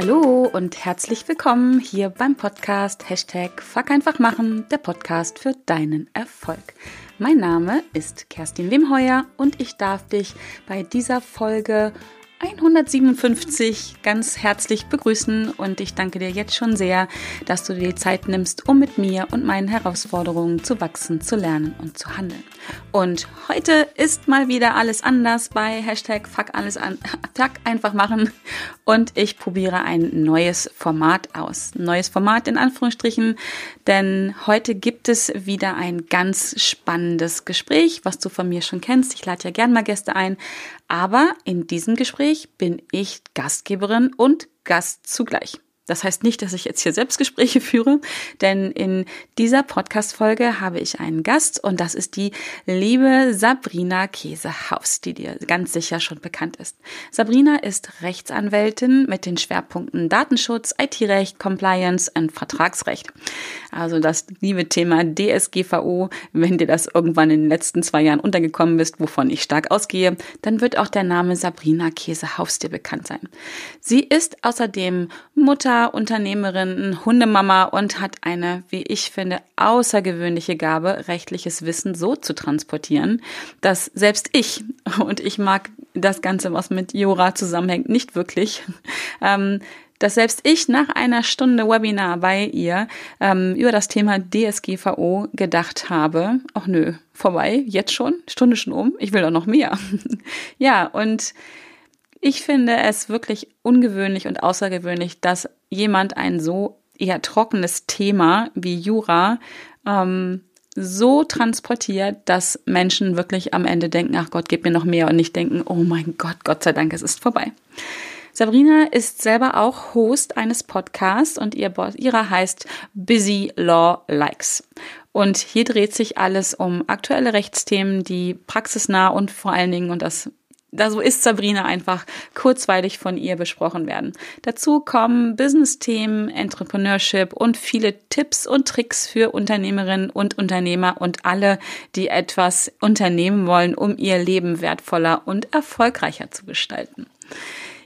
Hallo und herzlich willkommen hier beim Podcast Hashtag Fuck einfach machen, der Podcast für deinen Erfolg. Mein Name ist Kerstin Wemheuer und ich darf dich bei dieser Folge 157 ganz herzlich begrüßen und ich danke dir jetzt schon sehr, dass du dir die Zeit nimmst, um mit mir und meinen Herausforderungen zu wachsen, zu lernen und zu handeln. Und heute ist mal wieder alles anders bei Hashtag Fuck alles an, Fuck einfach machen und ich probiere ein neues Format aus. Neues Format in Anführungsstrichen, denn heute gibt es wieder ein ganz spannendes Gespräch, was du von mir schon kennst. Ich lade ja gern mal Gäste ein, aber in diesem Gespräch bin ich Gastgeberin und Gast zugleich. Das heißt nicht, dass ich jetzt hier Selbstgespräche führe, denn in dieser Podcast-Folge habe ich einen Gast und das ist die liebe Sabrina Käsehaus, die dir ganz sicher schon bekannt ist. Sabrina ist Rechtsanwältin mit den Schwerpunkten Datenschutz, IT-Recht, Compliance und Vertragsrecht. Also das liebe Thema DSGVO, wenn dir das irgendwann in den letzten zwei Jahren untergekommen ist, wovon ich stark ausgehe, dann wird auch der Name Sabrina Käsehaus dir bekannt sein. Sie ist außerdem Mutter, Unternehmerin, Hundemama und hat eine, wie ich finde, außergewöhnliche Gabe, rechtliches Wissen so zu transportieren, dass selbst ich, und ich mag das Ganze, was mit Jura zusammenhängt, nicht wirklich, ähm, dass selbst ich nach einer Stunde Webinar bei ihr ähm, über das Thema DSGVO gedacht habe, ach nö, vorbei, jetzt schon, Stunde schon um, ich will doch noch mehr. ja, und ich finde es wirklich ungewöhnlich und außergewöhnlich, dass jemand ein so eher trockenes Thema wie Jura ähm, so transportiert, dass Menschen wirklich am Ende denken, ach Gott, gib mir noch mehr und nicht denken, oh mein Gott, Gott sei Dank, es ist vorbei. Sabrina ist selber auch Host eines Podcasts und ihr, ihrer heißt Busy Law Likes. Und hier dreht sich alles um aktuelle Rechtsthemen, die praxisnah und vor allen Dingen, und das da so ist Sabrina einfach kurzweilig von ihr besprochen werden. Dazu kommen Business-Themen, Entrepreneurship und viele Tipps und Tricks für Unternehmerinnen und Unternehmer und alle, die etwas unternehmen wollen, um ihr Leben wertvoller und erfolgreicher zu gestalten.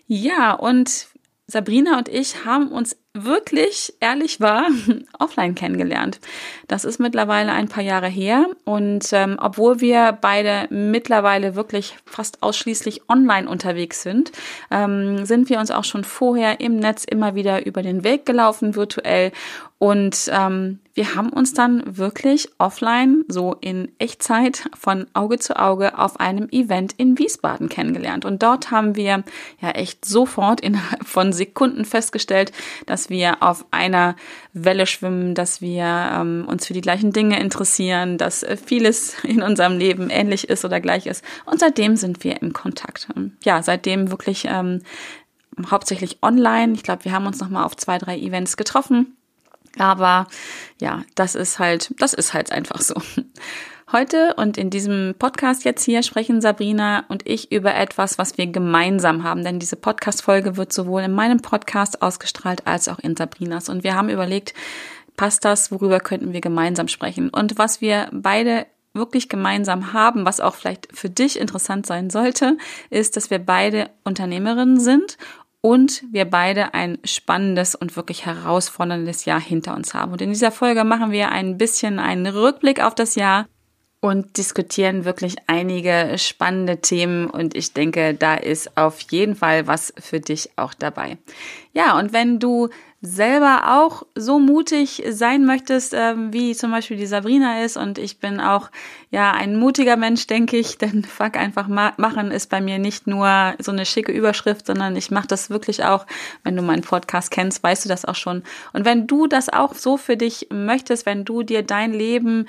Ja, und Sabrina und ich haben uns wirklich, ehrlich war, offline kennengelernt. Das ist mittlerweile ein paar Jahre her und ähm, obwohl wir beide mittlerweile wirklich fast ausschließlich online unterwegs sind, ähm, sind wir uns auch schon vorher im Netz immer wieder über den Weg gelaufen, virtuell und ähm, wir haben uns dann wirklich offline, so in Echtzeit, von Auge zu Auge auf einem Event in Wiesbaden kennengelernt. Und dort haben wir ja echt sofort innerhalb von Sekunden festgestellt, dass wir auf einer Welle schwimmen, dass wir ähm, uns für die gleichen Dinge interessieren, dass äh, vieles in unserem Leben ähnlich ist oder gleich ist. Und seitdem sind wir in Kontakt. Ja, seitdem wirklich ähm, hauptsächlich online. Ich glaube, wir haben uns nochmal auf zwei, drei Events getroffen aber ja, das ist halt, das ist halt einfach so. Heute und in diesem Podcast jetzt hier sprechen Sabrina und ich über etwas, was wir gemeinsam haben, denn diese Podcast-Folge wird sowohl in meinem Podcast ausgestrahlt als auch in Sabrinas. Und wir haben überlegt, passt das, worüber könnten wir gemeinsam sprechen? Und was wir beide wirklich gemeinsam haben, was auch vielleicht für dich interessant sein sollte, ist, dass wir beide Unternehmerinnen sind und wir beide ein spannendes und wirklich herausforderndes Jahr hinter uns haben. Und in dieser Folge machen wir ein bisschen einen Rückblick auf das Jahr und diskutieren wirklich einige spannende Themen und ich denke, da ist auf jeden Fall was für dich auch dabei. Ja, und wenn du selber auch so mutig sein möchtest, ähm, wie zum Beispiel die Sabrina ist und ich bin auch ja ein mutiger Mensch, denke ich, denn fuck einfach ma machen ist bei mir nicht nur so eine schicke Überschrift, sondern ich mache das wirklich auch, wenn du meinen Podcast kennst, weißt du das auch schon. Und wenn du das auch so für dich möchtest, wenn du dir dein Leben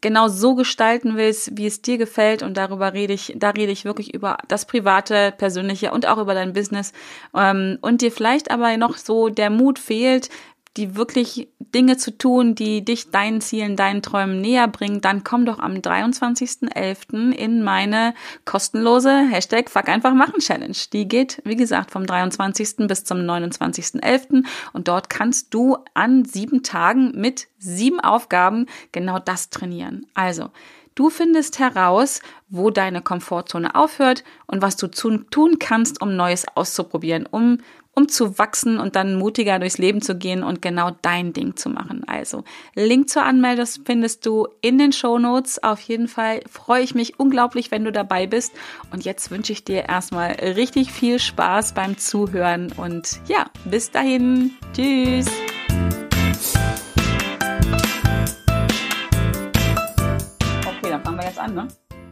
genau so gestalten willst, wie es dir gefällt. Und darüber rede ich, da rede ich wirklich über das Private, Persönliche und auch über dein Business. Ähm, und dir vielleicht aber noch so der Mut fehlt, die wirklich Dinge zu tun, die dich deinen Zielen, deinen Träumen näher bringen, dann komm doch am 23.11. in meine kostenlose Hashtag Fuck einfach machen Challenge. Die geht, wie gesagt, vom 23. bis zum 29.11. und dort kannst du an sieben Tagen mit sieben Aufgaben genau das trainieren. Also, Du findest heraus, wo deine Komfortzone aufhört und was du tun kannst, um Neues auszuprobieren, um um zu wachsen und dann mutiger durchs Leben zu gehen und genau dein Ding zu machen. Also Link zur Anmeldung findest du in den Show Notes. Auf jeden Fall freue ich mich unglaublich, wenn du dabei bist. Und jetzt wünsche ich dir erstmal richtig viel Spaß beim Zuhören und ja, bis dahin. Tschüss. Okay, dann fangen wir jetzt an, ne?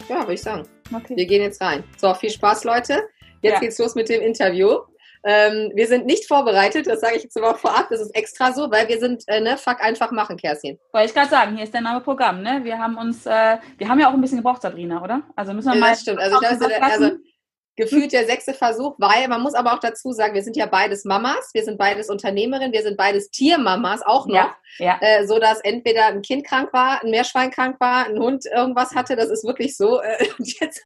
Ja, würde ich sagen. Okay. Wir gehen jetzt rein. So, viel Spaß, Leute. Jetzt ja. geht's los mit dem Interview. Ähm, wir sind nicht vorbereitet, das sage ich jetzt aber vorab, das ist extra so, weil wir sind, äh, ne, fuck einfach machen, Kerstin. Wollte ich gerade sagen, hier ist der Name Programm, ne? Wir haben uns, äh, wir haben ja auch ein bisschen gebraucht, Sabrina, oder? Also müssen wir ja, mal. Das stimmt, also ich glaube, also, gefühlt der sechste Versuch, weil man muss aber auch dazu sagen, wir sind ja beides Mamas, wir sind beides Unternehmerinnen, wir sind beides Tiermamas auch noch, ja, ja. Äh, so dass entweder ein Kind krank war, ein Meerschwein krank war, ein Hund irgendwas hatte, das ist wirklich so. Äh,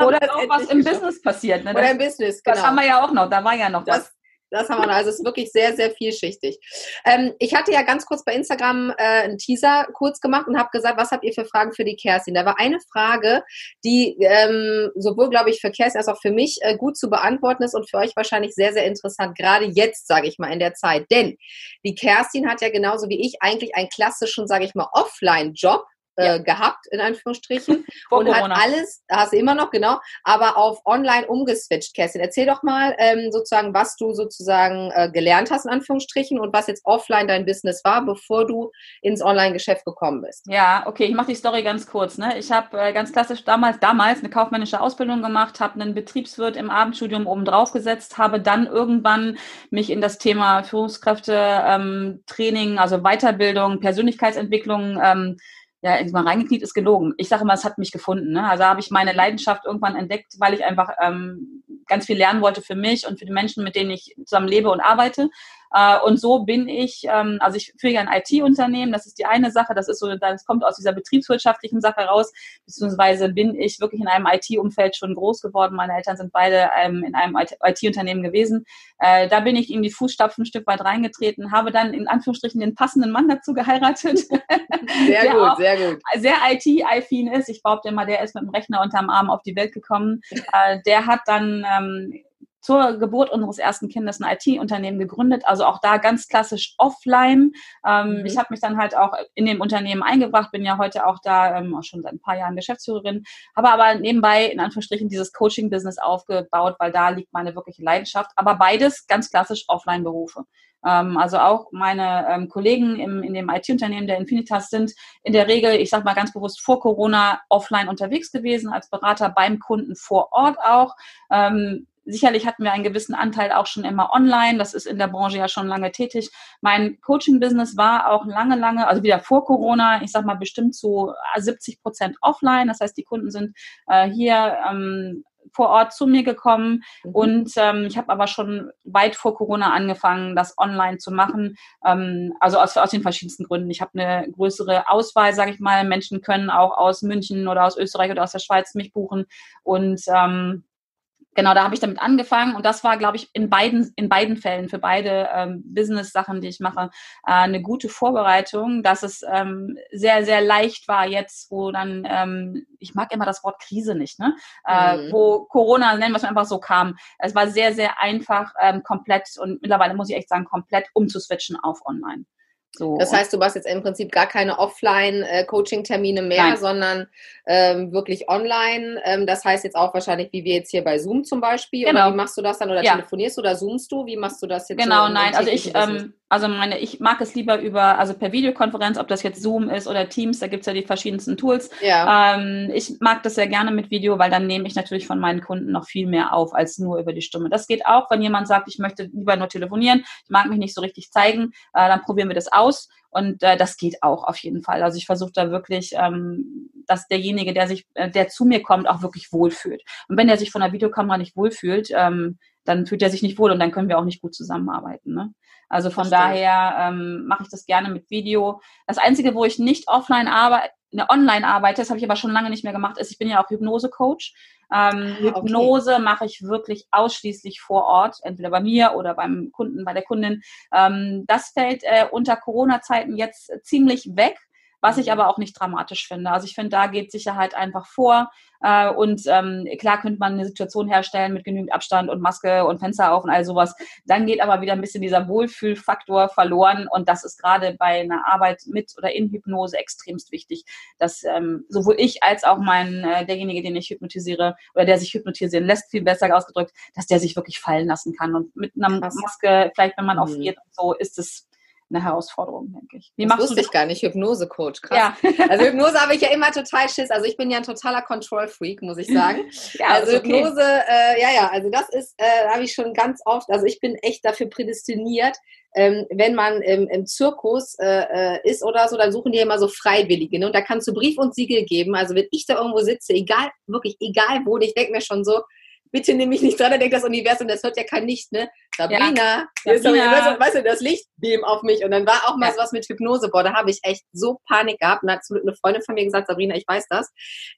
Oder auch was im Business passiert. Ne? Oder im Business, genau. Das haben wir ja auch noch, da war ja noch das, was. Das haben wir, also es ist wirklich sehr, sehr vielschichtig. Ähm, ich hatte ja ganz kurz bei Instagram äh, einen Teaser kurz gemacht und habe gesagt, was habt ihr für Fragen für die Kerstin? Da war eine Frage, die ähm, sowohl, glaube ich, für Kerstin als auch für mich äh, gut zu beantworten ist und für euch wahrscheinlich sehr, sehr interessant, gerade jetzt, sage ich mal, in der Zeit. Denn die Kerstin hat ja genauso wie ich eigentlich einen klassischen, sage ich mal, Offline-Job ja. Äh, gehabt, in Anführungsstrichen. Und Corona. hat alles, hast du immer noch, genau, aber auf online umgeswitcht, Kerstin. Erzähl doch mal ähm, sozusagen, was du sozusagen äh, gelernt hast, in Anführungsstrichen, und was jetzt offline dein Business war, bevor du ins Online-Geschäft gekommen bist. Ja, okay, ich mache die Story ganz kurz. Ne? Ich habe äh, ganz klassisch damals, damals eine kaufmännische Ausbildung gemacht, habe einen Betriebswirt im Abendstudium oben drauf gesetzt, habe dann irgendwann mich in das Thema Führungskräfte, ähm, Training, also Weiterbildung, Persönlichkeitsentwicklung ähm, ja, mal reingekniet ist gelogen. Ich sage immer, es hat mich gefunden. Ne? Also habe ich meine Leidenschaft irgendwann entdeckt, weil ich einfach ähm, ganz viel lernen wollte für mich und für die Menschen, mit denen ich zusammen lebe und arbeite. Äh, und so bin ich, ähm, also ich führe ja ein IT-Unternehmen, das ist die eine Sache, das ist so, das kommt aus dieser betriebswirtschaftlichen Sache raus, beziehungsweise bin ich wirklich in einem IT-Umfeld schon groß geworden. Meine Eltern sind beide ähm, in einem IT-Unternehmen gewesen. Äh, da bin ich in die Fußstapfen ein Stück weit reingetreten, habe dann in Anführungsstrichen den passenden Mann dazu geheiratet. Sehr gut, sehr gut. Sehr IT-affin ist. Ich behaupte immer, der ist mit dem Rechner unterm Arm auf die Welt gekommen. Äh, der hat dann ähm, zur Geburt unseres ersten Kindes ein IT-Unternehmen gegründet, also auch da ganz klassisch offline. Ähm, mhm. Ich habe mich dann halt auch in dem Unternehmen eingebracht, bin ja heute auch da ähm, auch schon seit ein paar Jahren Geschäftsführerin, habe aber nebenbei in Anführungsstrichen dieses Coaching-Business aufgebaut, weil da liegt meine wirkliche Leidenschaft. Aber beides ganz klassisch Offline-Berufe. Ähm, also auch meine ähm, Kollegen im, in dem IT-Unternehmen der Infinitas sind in der Regel, ich sage mal ganz bewusst, vor Corona offline unterwegs gewesen, als Berater beim Kunden vor Ort auch. Ähm, Sicherlich hatten wir einen gewissen Anteil auch schon immer online. Das ist in der Branche ja schon lange tätig. Mein Coaching-Business war auch lange, lange, also wieder vor Corona, ich sag mal bestimmt zu 70 Prozent offline. Das heißt, die Kunden sind äh, hier ähm, vor Ort zu mir gekommen mhm. und ähm, ich habe aber schon weit vor Corona angefangen, das online zu machen. Ähm, also aus, aus den verschiedensten Gründen. Ich habe eine größere Auswahl, sage ich mal. Menschen können auch aus München oder aus Österreich oder aus der Schweiz mich buchen und ähm, genau, da habe ich damit angefangen und das war, glaube ich, in beiden, in beiden Fällen, für beide ähm, Business-Sachen, die ich mache, äh, eine gute Vorbereitung, dass es ähm, sehr, sehr leicht war jetzt, wo dann, ähm, ich mag immer das Wort Krise nicht, ne? Äh, mhm. wo Corona, nennen wir es einfach so, kam. Es war sehr, sehr einfach, ähm, komplett und mittlerweile muss ich echt sagen, komplett umzuswitchen auf online. So. Das heißt, du machst jetzt im Prinzip gar keine Offline-Coaching-Termine mehr, Nein. sondern ähm, wirklich online. Ähm, das heißt jetzt auch wahrscheinlich, wie wir jetzt hier bei Zoom zum Beispiel. Genau. Oder wie machst du das dann? Oder ja. telefonierst du oder zoomst du? Wie machst du das jetzt? Genau, so nein. Also ich, ähm, also meine, ich mag es lieber über, also per Videokonferenz, ob das jetzt Zoom ist oder Teams, da gibt's ja die verschiedensten Tools. Ja. Ähm, ich mag das sehr gerne mit Video, weil dann nehme ich natürlich von meinen Kunden noch viel mehr auf als nur über die Stimme. Das geht auch, wenn jemand sagt, ich möchte lieber nur telefonieren, ich mag mich nicht so richtig zeigen, äh, dann probieren wir das aus. Und äh, das geht auch auf jeden Fall. Also ich versuche da wirklich, ähm, dass derjenige, der sich, äh, der zu mir kommt, auch wirklich wohlfühlt. Und wenn er sich von der Videokamera nicht wohlfühlt, ähm, dann fühlt er sich nicht wohl und dann können wir auch nicht gut zusammenarbeiten. Ne? Also von daher ähm, mache ich das gerne mit Video. Das Einzige, wo ich nicht offline arbeite, online arbeite, das habe ich aber schon lange nicht mehr gemacht, ist, ich bin ja auch Hypnose-Coach. Ähm, ah, Hypnose okay. mache ich wirklich ausschließlich vor Ort, entweder bei mir oder beim Kunden, bei der Kundin. Ähm, das fällt äh, unter Corona-Zeiten jetzt ziemlich weg. Was ich aber auch nicht dramatisch finde. Also ich finde, da geht Sicherheit einfach vor. Äh, und ähm, klar könnte man eine Situation herstellen mit genügend Abstand und Maske und Fenster auf und all sowas. Dann geht aber wieder ein bisschen dieser Wohlfühlfaktor verloren. Und das ist gerade bei einer Arbeit mit oder in Hypnose extremst wichtig, dass ähm, sowohl ich als auch mein äh, derjenige, den ich hypnotisiere oder der sich hypnotisieren lässt, viel besser ausgedrückt, dass der sich wirklich fallen lassen kann. Und mit einer. Maske, vielleicht wenn man mhm. aufriert und so, ist es eine Herausforderung, denke ich. Wie das machst wusste du ich gar nicht, Hypnose-Coach, krass. Ja. also Hypnose habe ich ja immer total Schiss. Also ich bin ja ein totaler Control-Freak, muss ich sagen. ja, also okay. Hypnose, äh, ja, ja, also das ist, äh, habe ich schon ganz oft, also ich bin echt dafür prädestiniert, ähm, wenn man im, im Zirkus äh, äh, ist oder so, dann suchen die immer so Freiwillige. Ne? Und da kannst du Brief und Siegel geben. Also wenn ich da irgendwo sitze, egal, wirklich egal wo, ich denke mir schon so, bitte nehme mich nicht dran, da denkt das Universum, das hört ja kein Licht, ne? Sabrina, ja. Sabrina. weißt du, das Licht beam auf mich. Und dann war auch mal ja. sowas mit Hypnose, boah, da habe ich echt so Panik gehabt. Und da hat eine Freundin von mir gesagt, Sabrina, ich weiß das,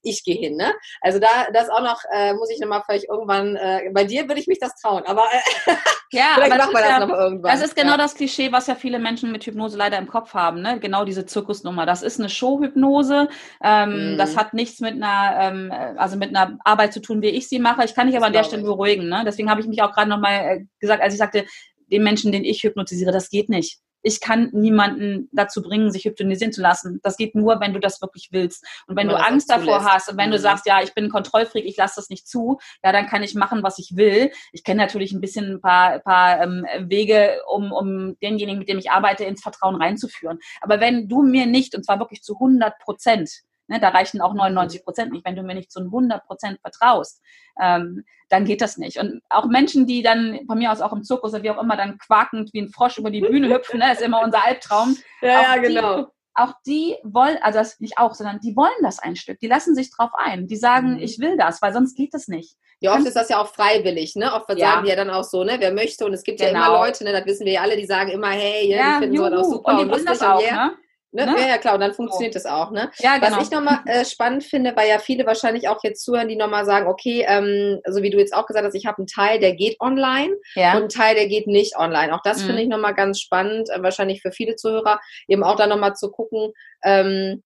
ich gehe hin, ne? Also da, das auch noch, äh, muss ich nochmal vielleicht irgendwann, äh, bei dir würde ich mich das trauen, aber äh, ja, vielleicht macht man das ja, noch irgendwann. Das ist genau ja. das Klischee, was ja viele Menschen mit Hypnose leider im Kopf haben, ne? Genau diese Zirkusnummer. Das ist eine Showhypnose. Ähm, mm. Das hat nichts mit einer, ähm, also mit einer Arbeit zu tun, wie ich sie mache. Ich kann dich aber an der Stelle beruhigen, ne? Deswegen habe ich mich auch gerade nochmal äh, gesagt, als ich sagte, den Menschen, den ich hypnotisiere, das geht nicht. Ich kann niemanden dazu bringen, sich hypnotisieren zu lassen. Das geht nur, wenn du das wirklich willst. Und wenn, wenn du Angst davor hast und wenn mhm. du sagst, ja, ich bin ein Kontrollfreak, ich lasse das nicht zu, ja, dann kann ich machen, was ich will. Ich kenne natürlich ein bisschen ein paar, paar ähm, Wege, um, um denjenigen, mit dem ich arbeite, ins Vertrauen reinzuführen. Aber wenn du mir nicht, und zwar wirklich zu 100 Prozent, Ne, da reichen auch 99 Prozent nicht. Wenn du mir nicht zu 100 Prozent vertraust, ähm, dann geht das nicht. Und auch Menschen, die dann von mir aus auch im Zirkus oder wie auch immer dann quakend wie ein Frosch über die Bühne hüpfen, ne, ist immer unser Albtraum. Ja, ja, genau. Die, auch die wollen, also das nicht auch, sondern die wollen das ein Stück. Die lassen sich drauf ein. Die sagen, mhm. ich will das, weil sonst geht das nicht. Ja, oft ist das ja auch freiwillig, ne? Oft ja. sagen die ja dann auch so, ne? Wer möchte. Und es gibt genau. ja immer genau. Leute, ne? Das wissen wir ja alle, die sagen immer, hey, ja, die finden juhu. so auch super und, die und lustig das auch, und yeah. ne? Ne? Ne? Ja, ja, klar, und dann funktioniert es auch. Ne? Ja, genau. Was ich nochmal äh, spannend finde, weil ja viele wahrscheinlich auch jetzt zuhören, die nochmal sagen, okay, ähm, so wie du jetzt auch gesagt hast, ich habe einen Teil, der geht online ja. und einen Teil, der geht nicht online. Auch das mhm. finde ich nochmal ganz spannend, äh, wahrscheinlich für viele Zuhörer, eben auch da nochmal zu gucken, ähm,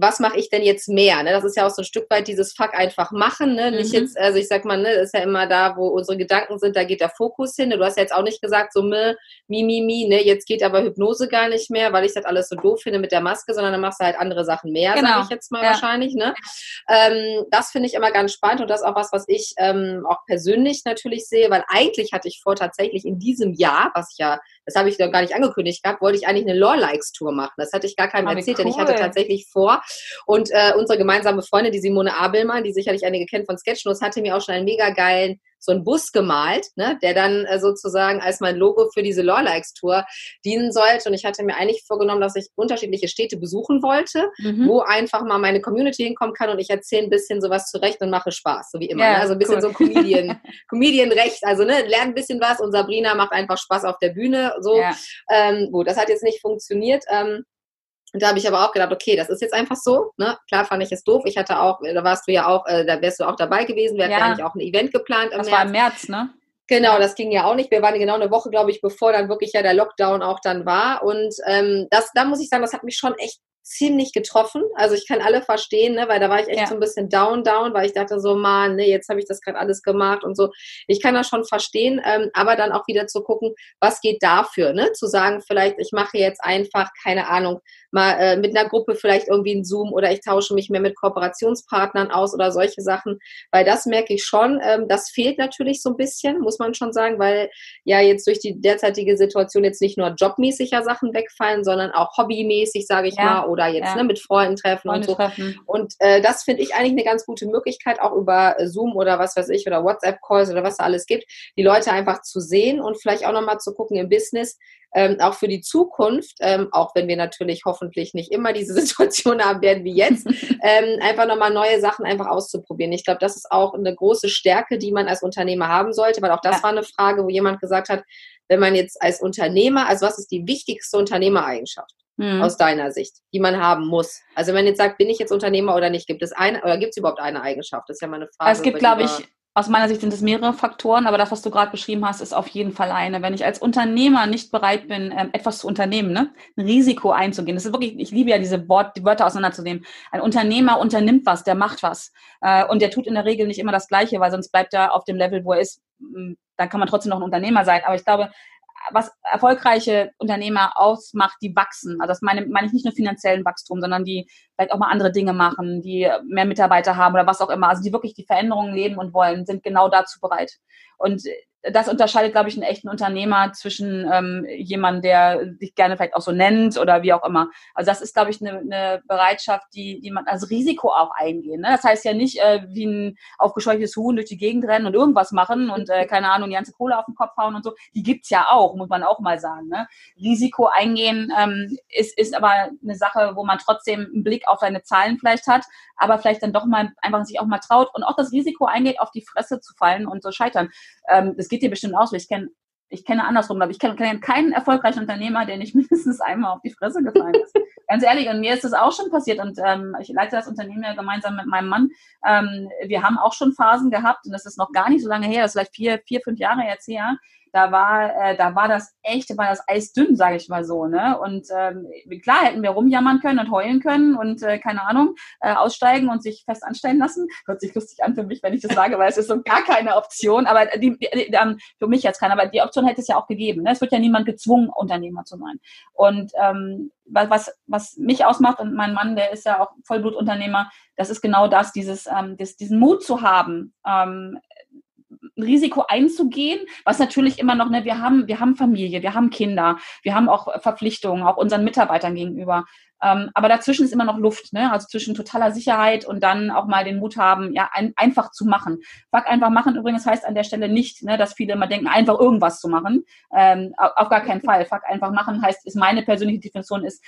was mache ich denn jetzt mehr? Ne? Das ist ja auch so ein Stück weit dieses Fuck einfach machen. Ne? Mhm. Nicht jetzt, also ich sag mal, ne, ist ja immer da, wo unsere Gedanken sind, da geht der Fokus hin. Du hast ja jetzt auch nicht gesagt, so mi, mi, mi, ne, jetzt geht aber Hypnose gar nicht mehr, weil ich das alles so doof finde mit der Maske, sondern dann machst du halt andere Sachen mehr, genau. sage ich jetzt mal ja. wahrscheinlich. Ne? Ähm, das finde ich immer ganz spannend und das ist auch was, was ich ähm, auch persönlich natürlich sehe, weil eigentlich hatte ich vor, tatsächlich in diesem Jahr, was ich ja, das habe ich doch gar nicht angekündigt gehabt, wollte ich eigentlich eine Law-Likes-Tour machen. Das hatte ich gar keinem oh, erzählt, cool. denn ich hatte tatsächlich vor, und äh, unsere gemeinsame Freundin, die Simone Abelmann, die sicherlich einige kennt von Sketchnotes, hatte mir auch schon einen mega geilen so einen Bus gemalt, ne, der dann äh, sozusagen als mein Logo für diese Lawlikes-Tour dienen sollte. Und ich hatte mir eigentlich vorgenommen, dass ich unterschiedliche Städte besuchen wollte, mhm. wo einfach mal meine Community hinkommen kann und ich erzähle ein bisschen sowas zurecht und mache Spaß, so wie immer. Ja, ne? Also ein bisschen cool. so Comedian, Comedian-Recht. Also ne, lern ein bisschen was und Sabrina macht einfach Spaß auf der Bühne. So, ja. ähm, gut, das hat jetzt nicht funktioniert. Ähm, und da habe ich aber auch gedacht, okay, das ist jetzt einfach so. Ne? Klar fand ich es doof. Ich hatte auch, da warst du ja auch, äh, da wärst du auch dabei gewesen. Wir ja. hatten eigentlich auch ein Event geplant. Im das März. war im März, ne? Genau, das ging ja auch nicht. Wir waren genau eine Woche, glaube ich, bevor dann wirklich ja der Lockdown auch dann war. Und ähm, das, da muss ich sagen, das hat mich schon echt ziemlich getroffen. Also ich kann alle verstehen, ne, weil da war ich echt ja. so ein bisschen down, down, weil ich dachte so, man, ne, jetzt habe ich das gerade alles gemacht und so. Ich kann das schon verstehen, ähm, aber dann auch wieder zu gucken, was geht dafür, ne? Zu sagen, vielleicht, ich mache jetzt einfach, keine Ahnung, mal äh, mit einer Gruppe vielleicht irgendwie ein Zoom oder ich tausche mich mehr mit Kooperationspartnern aus oder solche Sachen, weil das merke ich schon, ähm, das fehlt natürlich so ein bisschen, muss man schon sagen, weil ja jetzt durch die derzeitige Situation jetzt nicht nur jobmäßig ja Sachen wegfallen, sondern auch hobbymäßig, sage ich ja. mal, oder jetzt ja. ne, mit Freunden treffen Freunde und so. Treffen. Und äh, das finde ich eigentlich eine ganz gute Möglichkeit, auch über Zoom oder was weiß ich oder WhatsApp-Calls oder was da alles gibt, die Leute einfach zu sehen und vielleicht auch nochmal zu gucken im Business, ähm, auch für die Zukunft, ähm, auch wenn wir natürlich hoffentlich nicht immer diese Situation haben werden wie jetzt, ähm, einfach nochmal neue Sachen einfach auszuprobieren. Ich glaube, das ist auch eine große Stärke, die man als Unternehmer haben sollte, weil auch das ja. war eine Frage, wo jemand gesagt hat, wenn man jetzt als Unternehmer, also was ist die wichtigste Unternehmereigenschaft? Hm. aus deiner Sicht, die man haben muss? Also wenn jetzt sagt, bin ich jetzt Unternehmer oder nicht, gibt es eine oder gibt es überhaupt eine Eigenschaft? Das ist ja mal eine Frage. Es gibt, glaube ich, aus meiner Sicht sind es mehrere Faktoren, aber das, was du gerade beschrieben hast, ist auf jeden Fall eine. Wenn ich als Unternehmer nicht bereit bin, ähm, etwas zu unternehmen, ne? ein Risiko einzugehen, das ist wirklich, ich liebe ja diese Wort, die Wörter auseinanderzunehmen. Ein Unternehmer unternimmt was, der macht was. Äh, und der tut in der Regel nicht immer das Gleiche, weil sonst bleibt er auf dem Level, wo er ist. Hm, dann kann man trotzdem noch ein Unternehmer sein. Aber ich glaube, was erfolgreiche Unternehmer ausmacht, die wachsen. Also das meine, meine ich nicht nur finanziellen Wachstum, sondern die vielleicht auch mal andere Dinge machen, die mehr Mitarbeiter haben oder was auch immer. Also die wirklich die Veränderungen leben und wollen, sind genau dazu bereit. Und das unterscheidet, glaube ich, einen echten Unternehmer zwischen ähm, jemandem, der sich gerne vielleicht auch so nennt oder wie auch immer. Also das ist, glaube ich, eine, eine Bereitschaft, die, die man als Risiko auch eingehen. Ne? Das heißt ja nicht äh, wie ein aufgescheuchtes Huhn durch die Gegend rennen und irgendwas machen und äh, keine Ahnung, die ganze Kohle auf den Kopf hauen und so. Die gibt's ja auch, muss man auch mal sagen. Ne? Risiko eingehen ähm, ist, ist aber eine Sache, wo man trotzdem einen Blick auf seine Zahlen vielleicht hat, aber vielleicht dann doch mal einfach sich auch mal traut und auch das Risiko eingeht, auf die Fresse zu fallen und zu scheitern. Ähm, das geht dir bestimmt aus. Ich kenne ich kenne andersrum, aber ich kenne kenn keinen erfolgreichen Unternehmer, der nicht mindestens einmal auf die Fresse gefallen ist. Ganz ehrlich, und mir ist das auch schon passiert und ähm, ich leite das Unternehmen ja gemeinsam mit meinem Mann. Ähm, wir haben auch schon Phasen gehabt und das ist noch gar nicht so lange her, das ist vielleicht vier, vier, fünf Jahre jetzt her, da war, äh, da war das echt, war das Eis dünn, sage ich mal so. Ne? Und ähm, klar hätten wir rumjammern können und heulen können und äh, keine Ahnung, äh, aussteigen und sich fest anstellen lassen. Hört sich lustig an für mich, wenn ich das sage, weil es ist so gar keine Option. Aber die, die, die, ähm, für mich jetzt keine, aber die Option hätte es ja auch gegeben. Ne? Es wird ja niemand gezwungen, Unternehmer zu sein. Und ähm, was, was mich ausmacht und mein Mann, der ist ja auch Vollblutunternehmer, das ist genau das, dieses, ähm, das, diesen Mut zu haben, ähm, ein Risiko einzugehen, was natürlich immer noch, ne, wir haben, wir haben Familie, wir haben Kinder, wir haben auch Verpflichtungen, auch unseren Mitarbeitern gegenüber. Ähm, aber dazwischen ist immer noch Luft, ne? Also zwischen totaler Sicherheit und dann auch mal den Mut haben, ja, ein, einfach zu machen. Fuck einfach machen übrigens heißt an der Stelle nicht, ne, dass viele immer denken, einfach irgendwas zu machen. Ähm, auf gar keinen Fall. Fuck einfach machen heißt, ist meine persönliche Definition ist,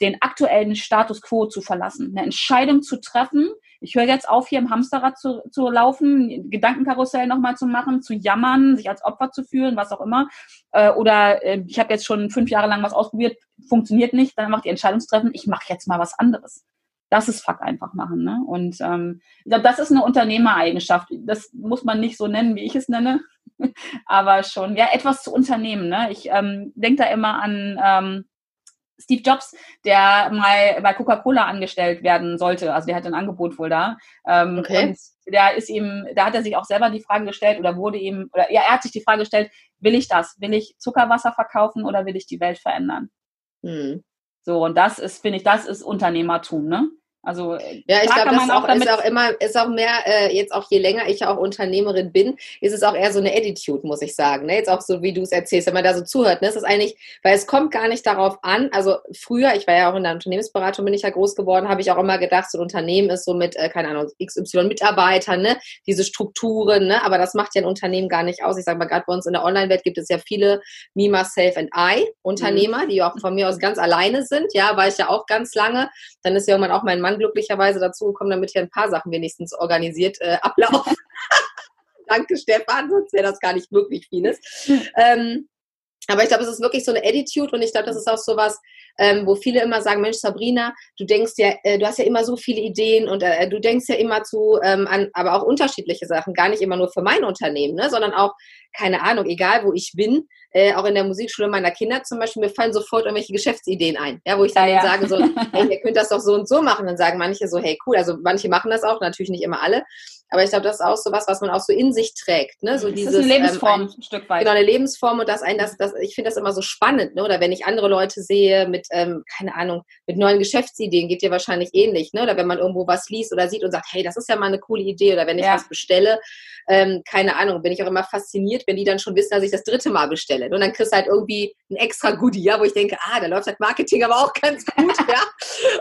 den aktuellen Status quo zu verlassen, eine Entscheidung zu treffen, ich höre jetzt auf, hier im Hamsterrad zu, zu laufen, Gedankenkarussell nochmal zu machen, zu jammern, sich als Opfer zu fühlen, was auch immer. Äh, oder äh, ich habe jetzt schon fünf Jahre lang was ausprobiert, funktioniert nicht, dann macht die Entscheidung zu treffen, ich mache jetzt mal was anderes. Das ist Fuck einfach machen. Ne? Und ähm, ich glaube, das ist eine Unternehmereigenschaft. Das muss man nicht so nennen, wie ich es nenne, aber schon, ja, etwas zu unternehmen. Ne? Ich ähm, denke da immer an ähm, Steve Jobs, der mal bei Coca-Cola angestellt werden sollte. Also der hat ein Angebot wohl da. Ähm, okay. Und da ist ihm, da hat er sich auch selber die Frage gestellt oder wurde ihm, oder ja, er hat sich die Frage gestellt, will ich das? Will ich Zuckerwasser verkaufen oder will ich die Welt verändern? Hm. So, und das ist, finde ich, das ist Unternehmertum, ne? Also ja, ich glaube, das ist auch, ist auch, immer, ist auch mehr, äh, jetzt auch je länger ich auch Unternehmerin bin, ist es auch eher so eine Attitude, muss ich sagen. Ne? Jetzt auch so, wie du es erzählst, wenn man da so zuhört, ne? ist es eigentlich, weil es kommt gar nicht darauf an, also früher, ich war ja auch in der Unternehmensberatung, bin ich ja groß geworden, habe ich auch immer gedacht, so ein Unternehmen ist so mit, äh, keine Ahnung, XY Mitarbeitern, ne? diese Strukturen, ne? aber das macht ja ein Unternehmen gar nicht aus. Ich sage mal, gerade bei uns in der Online-Welt gibt es ja viele Me, Myself and I Unternehmer, mhm. die auch von mir aus ganz alleine sind, ja, war ich ja auch ganz lange. Dann ist ja irgendwann auch mein Mann glücklicherweise dazu gekommen, damit hier ein paar Sachen wenigstens organisiert äh, ablaufen. Danke, Stefan, sonst wäre das gar nicht wirklich vieles. Hm. Ähm, aber ich glaube, es ist wirklich so eine Attitude und ich glaube, das ist auch so was, ähm, wo viele immer sagen, Mensch, Sabrina, du denkst ja, äh, du hast ja immer so viele Ideen und äh, du denkst ja immer zu, ähm, an, aber auch unterschiedliche Sachen, gar nicht immer nur für mein Unternehmen, ne, sondern auch, keine Ahnung, egal wo ich bin, äh, auch in der Musikschule meiner Kinder zum Beispiel, mir fallen sofort irgendwelche Geschäftsideen ein, ja, wo ich dann ja, ja. sage so, hey, ihr könnt das doch so und so machen. Dann sagen manche so, hey, cool, also manche machen das auch, natürlich nicht immer alle, aber ich glaube, das ist auch so was, was man auch so in sich trägt, ne, so das dieses ist eine Lebensform, ähm, ein, ein Stück weit. Genau, eine Lebensform und das ein, das, das, ich finde das immer so spannend, ne, oder wenn ich andere Leute sehe mit, ähm, keine Ahnung, mit neuen Geschäftsideen, geht dir wahrscheinlich ähnlich, ne, oder wenn man irgendwo was liest oder sieht und sagt, hey, das ist ja mal eine coole Idee, oder wenn ich ja. was bestelle, ähm, keine Ahnung, bin ich auch immer fasziniert, wenn die dann schon wissen, dass ich das dritte Mal bestelle. Und dann kriegst du halt irgendwie ein extra Goodie, ja, wo ich denke, ah, da läuft halt Marketing aber auch ganz gut, ja.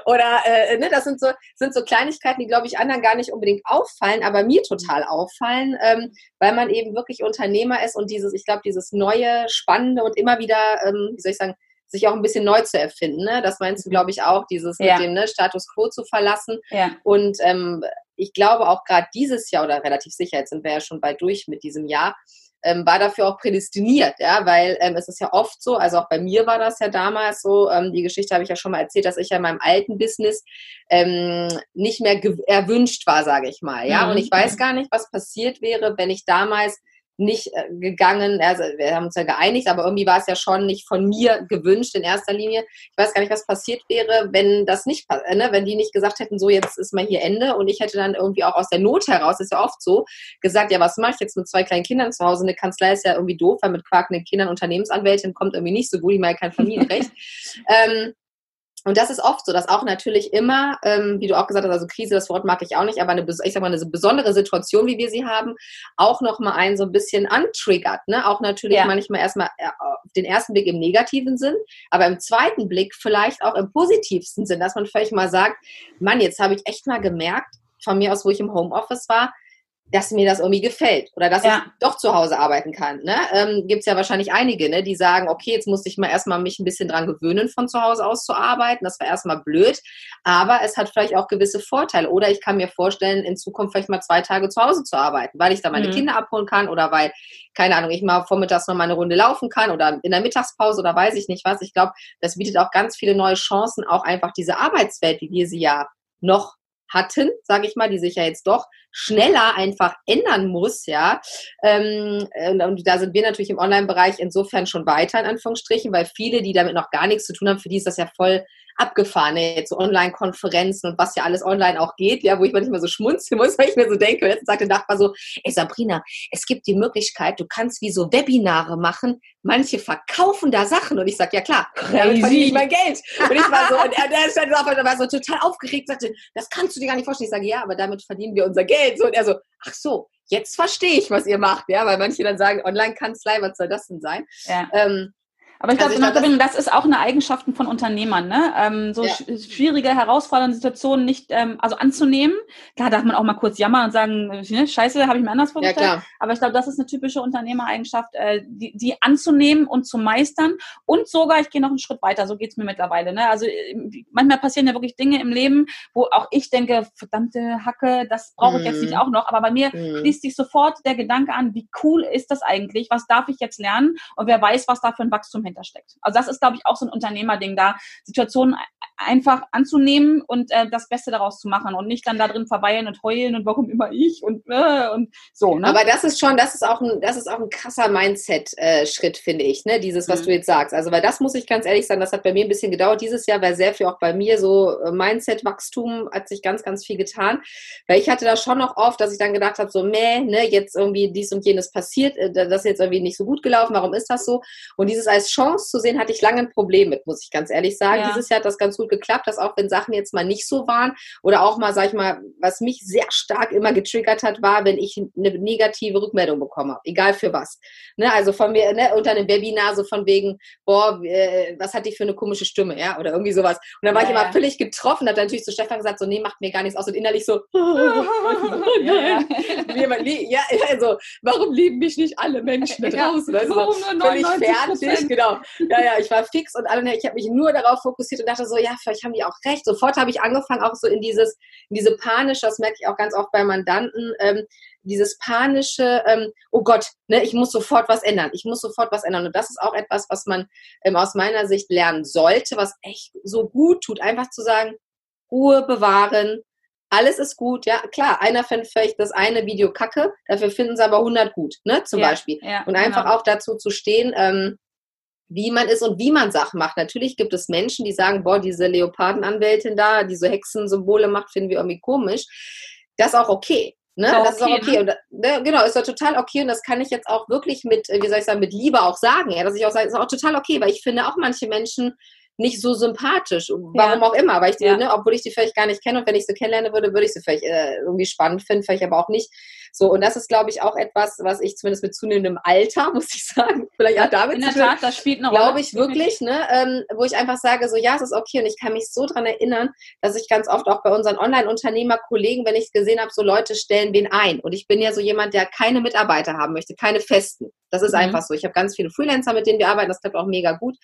Oder, äh, ne, das sind so, sind so Kleinigkeiten, die, glaube ich, anderen gar nicht unbedingt auffallen, aber mir total auffallen, ähm, weil man eben wirklich Unternehmer ist und dieses, ich glaube, dieses neue, spannende und immer wieder, ähm, wie soll ich sagen, sich auch ein bisschen neu zu erfinden. Ne? Das meinst du, glaube ich, auch, dieses ja. mit dem ne, Status quo zu verlassen. Ja. Und ähm, ich glaube auch gerade dieses Jahr oder relativ sicher, jetzt sind wir ja schon bald durch mit diesem Jahr, ähm, war dafür auch prädestiniert, ja, weil ähm, es ist ja oft so, also auch bei mir war das ja damals so, ähm, die Geschichte habe ich ja schon mal erzählt, dass ich ja in meinem alten Business ähm, nicht mehr erwünscht war, sage ich mal, ja, mhm. und ich weiß gar nicht, was passiert wäre, wenn ich damals nicht äh, gegangen, also wir haben uns ja geeinigt, aber irgendwie war es ja schon nicht von mir gewünscht in erster Linie. Ich weiß gar nicht, was passiert wäre, wenn das nicht, äh, ne, wenn die nicht gesagt hätten, so jetzt ist mal hier Ende und ich hätte dann irgendwie auch aus der Not heraus, ist ja oft so, gesagt, ja, was mache ich jetzt mit zwei kleinen Kindern zu Hause? Eine Kanzlei ist ja irgendwie doof, weil mit quakenden Kindern Unternehmensanwältin kommt irgendwie nicht so gut, ich meine kein Familienrecht. ähm, und das ist oft so, dass auch natürlich immer, ähm, wie du auch gesagt hast, also Krise, das Wort mag ich auch nicht, aber eine, ich sag mal, eine besondere Situation, wie wir sie haben, auch nochmal einen so ein bisschen antriggert. Ne? Auch natürlich ja. manchmal erstmal äh, auf den ersten Blick im negativen Sinn, aber im zweiten Blick vielleicht auch im positivsten Sinn, dass man vielleicht mal sagt, Mann, jetzt habe ich echt mal gemerkt, von mir aus, wo ich im Homeoffice war, dass mir das irgendwie gefällt oder dass ja. ich doch zu Hause arbeiten kann. Ne? Ähm, Gibt es ja wahrscheinlich einige, ne, die sagen, okay, jetzt muss ich mal erstmal mich ein bisschen dran gewöhnen, von zu Hause aus zu arbeiten. Das war erstmal blöd, aber es hat vielleicht auch gewisse Vorteile. Oder ich kann mir vorstellen, in Zukunft vielleicht mal zwei Tage zu Hause zu arbeiten, weil ich da meine mhm. Kinder abholen kann oder weil, keine Ahnung, ich mal vormittags noch mal eine Runde laufen kann oder in der Mittagspause oder weiß ich nicht was. Ich glaube, das bietet auch ganz viele neue Chancen, auch einfach diese Arbeitswelt, wie wir sie ja noch hatten, sage ich mal, die sich ja jetzt doch schneller einfach ändern muss, ja. Ähm, und da sind wir natürlich im Online-Bereich insofern schon weiter, in Anführungsstrichen, weil viele, die damit noch gar nichts zu tun haben, für die ist das ja voll abgefahrene jetzt so Online-Konferenzen und was ja alles online auch geht, ja, wo ich manchmal so schmunzeln muss, weil ich mir so denke, jetzt sagt der Nachbar so, ey Sabrina, es gibt die Möglichkeit, du kannst wie so Webinare machen, manche verkaufen da Sachen und ich sag, ja klar, damit verdiene ich mein Geld. Und ich war so, und er, der, stand auf, der war so total aufgeregt, sagte, das kannst du dir gar nicht vorstellen. Ich sage, ja, aber damit verdienen wir unser Geld. So, und er so, ach so, jetzt verstehe ich, was ihr macht, ja, weil manche dann sagen, Online-Kanzlei, was soll das denn sein? Ja. Ähm, aber ich glaube, also das, das, ist auch eine Eigenschaft von Unternehmern, ne? Ähm, so ja. schwierige, herausfordernde Situationen nicht, ähm, also anzunehmen. Klar darf man auch mal kurz jammern und sagen, ne, Scheiße, habe ich mir anders vorgestellt. Ja, Aber ich glaube, das ist eine typische Unternehmereigenschaft, äh, die, die anzunehmen und zu meistern. Und sogar, ich gehe noch einen Schritt weiter, so geht's mir mittlerweile. Ne? Also äh, manchmal passieren ja wirklich Dinge im Leben, wo auch ich denke, verdammte Hacke, das brauche ich jetzt nicht mhm. auch noch. Aber bei mir mhm. schließt sich sofort der Gedanke an, wie cool ist das eigentlich? Was darf ich jetzt lernen? Und wer weiß, was da für ein Wachstum hintersteckt. Also das ist, glaube ich, auch so ein Unternehmerding da, Situationen einfach anzunehmen und äh, das Beste daraus zu machen und nicht dann da drin verweilen und heulen und warum immer ich und äh, und so. Ne? Aber das ist schon, das ist auch ein, das ist auch ein krasser Mindset-Schritt, finde ich, ne? Dieses, was mhm. du jetzt sagst. Also weil das muss ich ganz ehrlich sagen, das hat bei mir ein bisschen gedauert dieses Jahr, weil sehr viel auch bei mir so äh, Mindset-Wachstum hat sich ganz, ganz viel getan. Weil ich hatte da schon noch oft, dass ich dann gedacht habe, so, meh, ne, jetzt irgendwie dies und jenes passiert, äh, das ist jetzt irgendwie nicht so gut gelaufen, warum ist das so? Und dieses als Chance zu sehen, hatte ich lange ein Problem mit, muss ich ganz ehrlich sagen. Ja. Dieses Jahr hat das ganz gut geklappt, dass auch wenn Sachen jetzt mal nicht so waren oder auch mal, sag ich mal, was mich sehr stark immer getriggert hat, war, wenn ich eine negative Rückmeldung bekomme, egal für was. Ne, also von mir, ne, unter einem Webinar so von wegen, boah, äh, was hat die für eine komische Stimme, ja, oder irgendwie sowas. Und dann war ja, ich immer ja. völlig getroffen, hat dann natürlich zu Stefan gesagt, so, nee, macht mir gar nichts aus und innerlich so, ja, ja, also, warum lieben mich nicht alle Menschen da draußen? Also, völlig fertig, genau. Ja, ja, ich war fix und alle, ich habe mich nur darauf fokussiert und dachte so, ja, vielleicht haben die auch recht. Sofort habe ich angefangen, auch so in dieses, in diese panische, das merke ich auch ganz oft bei Mandanten, ähm, dieses panische, ähm, oh Gott, ne, ich muss sofort was ändern, ich muss sofort was ändern. Und das ist auch etwas, was man ähm, aus meiner Sicht lernen sollte, was echt so gut tut, einfach zu sagen, Ruhe bewahren, alles ist gut, ja, klar, einer findet vielleicht das eine Video kacke, dafür finden sie aber 100 gut, ne, zum ja, Beispiel. Ja, und einfach genau. auch dazu zu stehen, ähm, wie man ist und wie man Sachen macht. Natürlich gibt es Menschen, die sagen, boah, diese Leopardenanwältin da, die so Hexensymbole macht, finden wir irgendwie komisch. Das ist auch okay. Ne? So, das ist auch okay. Ne? Und, ne, genau, ist doch total okay. Und das kann ich jetzt auch wirklich mit, wie soll ich sagen, mit Liebe auch sagen. Ja, dass ich auch sage, ist auch total okay, weil ich finde auch manche Menschen nicht so sympathisch. Warum ja. auch immer, weil ich die, ja. ne, obwohl ich die vielleicht gar nicht kenne und wenn ich sie kennenlernen würde, würde ich sie vielleicht äh, irgendwie spannend finden, vielleicht aber auch nicht. So, und das ist, glaube ich, auch etwas, was ich zumindest mit zunehmendem Alter, muss ich sagen, vielleicht auch damit In der Tat, das spielt eine Rolle. Glaube ich wirklich, ne, ähm, wo ich einfach sage, so, ja, es ist okay. Und ich kann mich so dran erinnern, dass ich ganz oft auch bei unseren Online-Unternehmer-Kollegen, wenn ich es gesehen habe, so Leute stellen wen ein. Und ich bin ja so jemand, der keine Mitarbeiter haben möchte, keine festen. Das ist mhm. einfach so. Ich habe ganz viele Freelancer, mit denen wir arbeiten. Das klappt auch mega gut.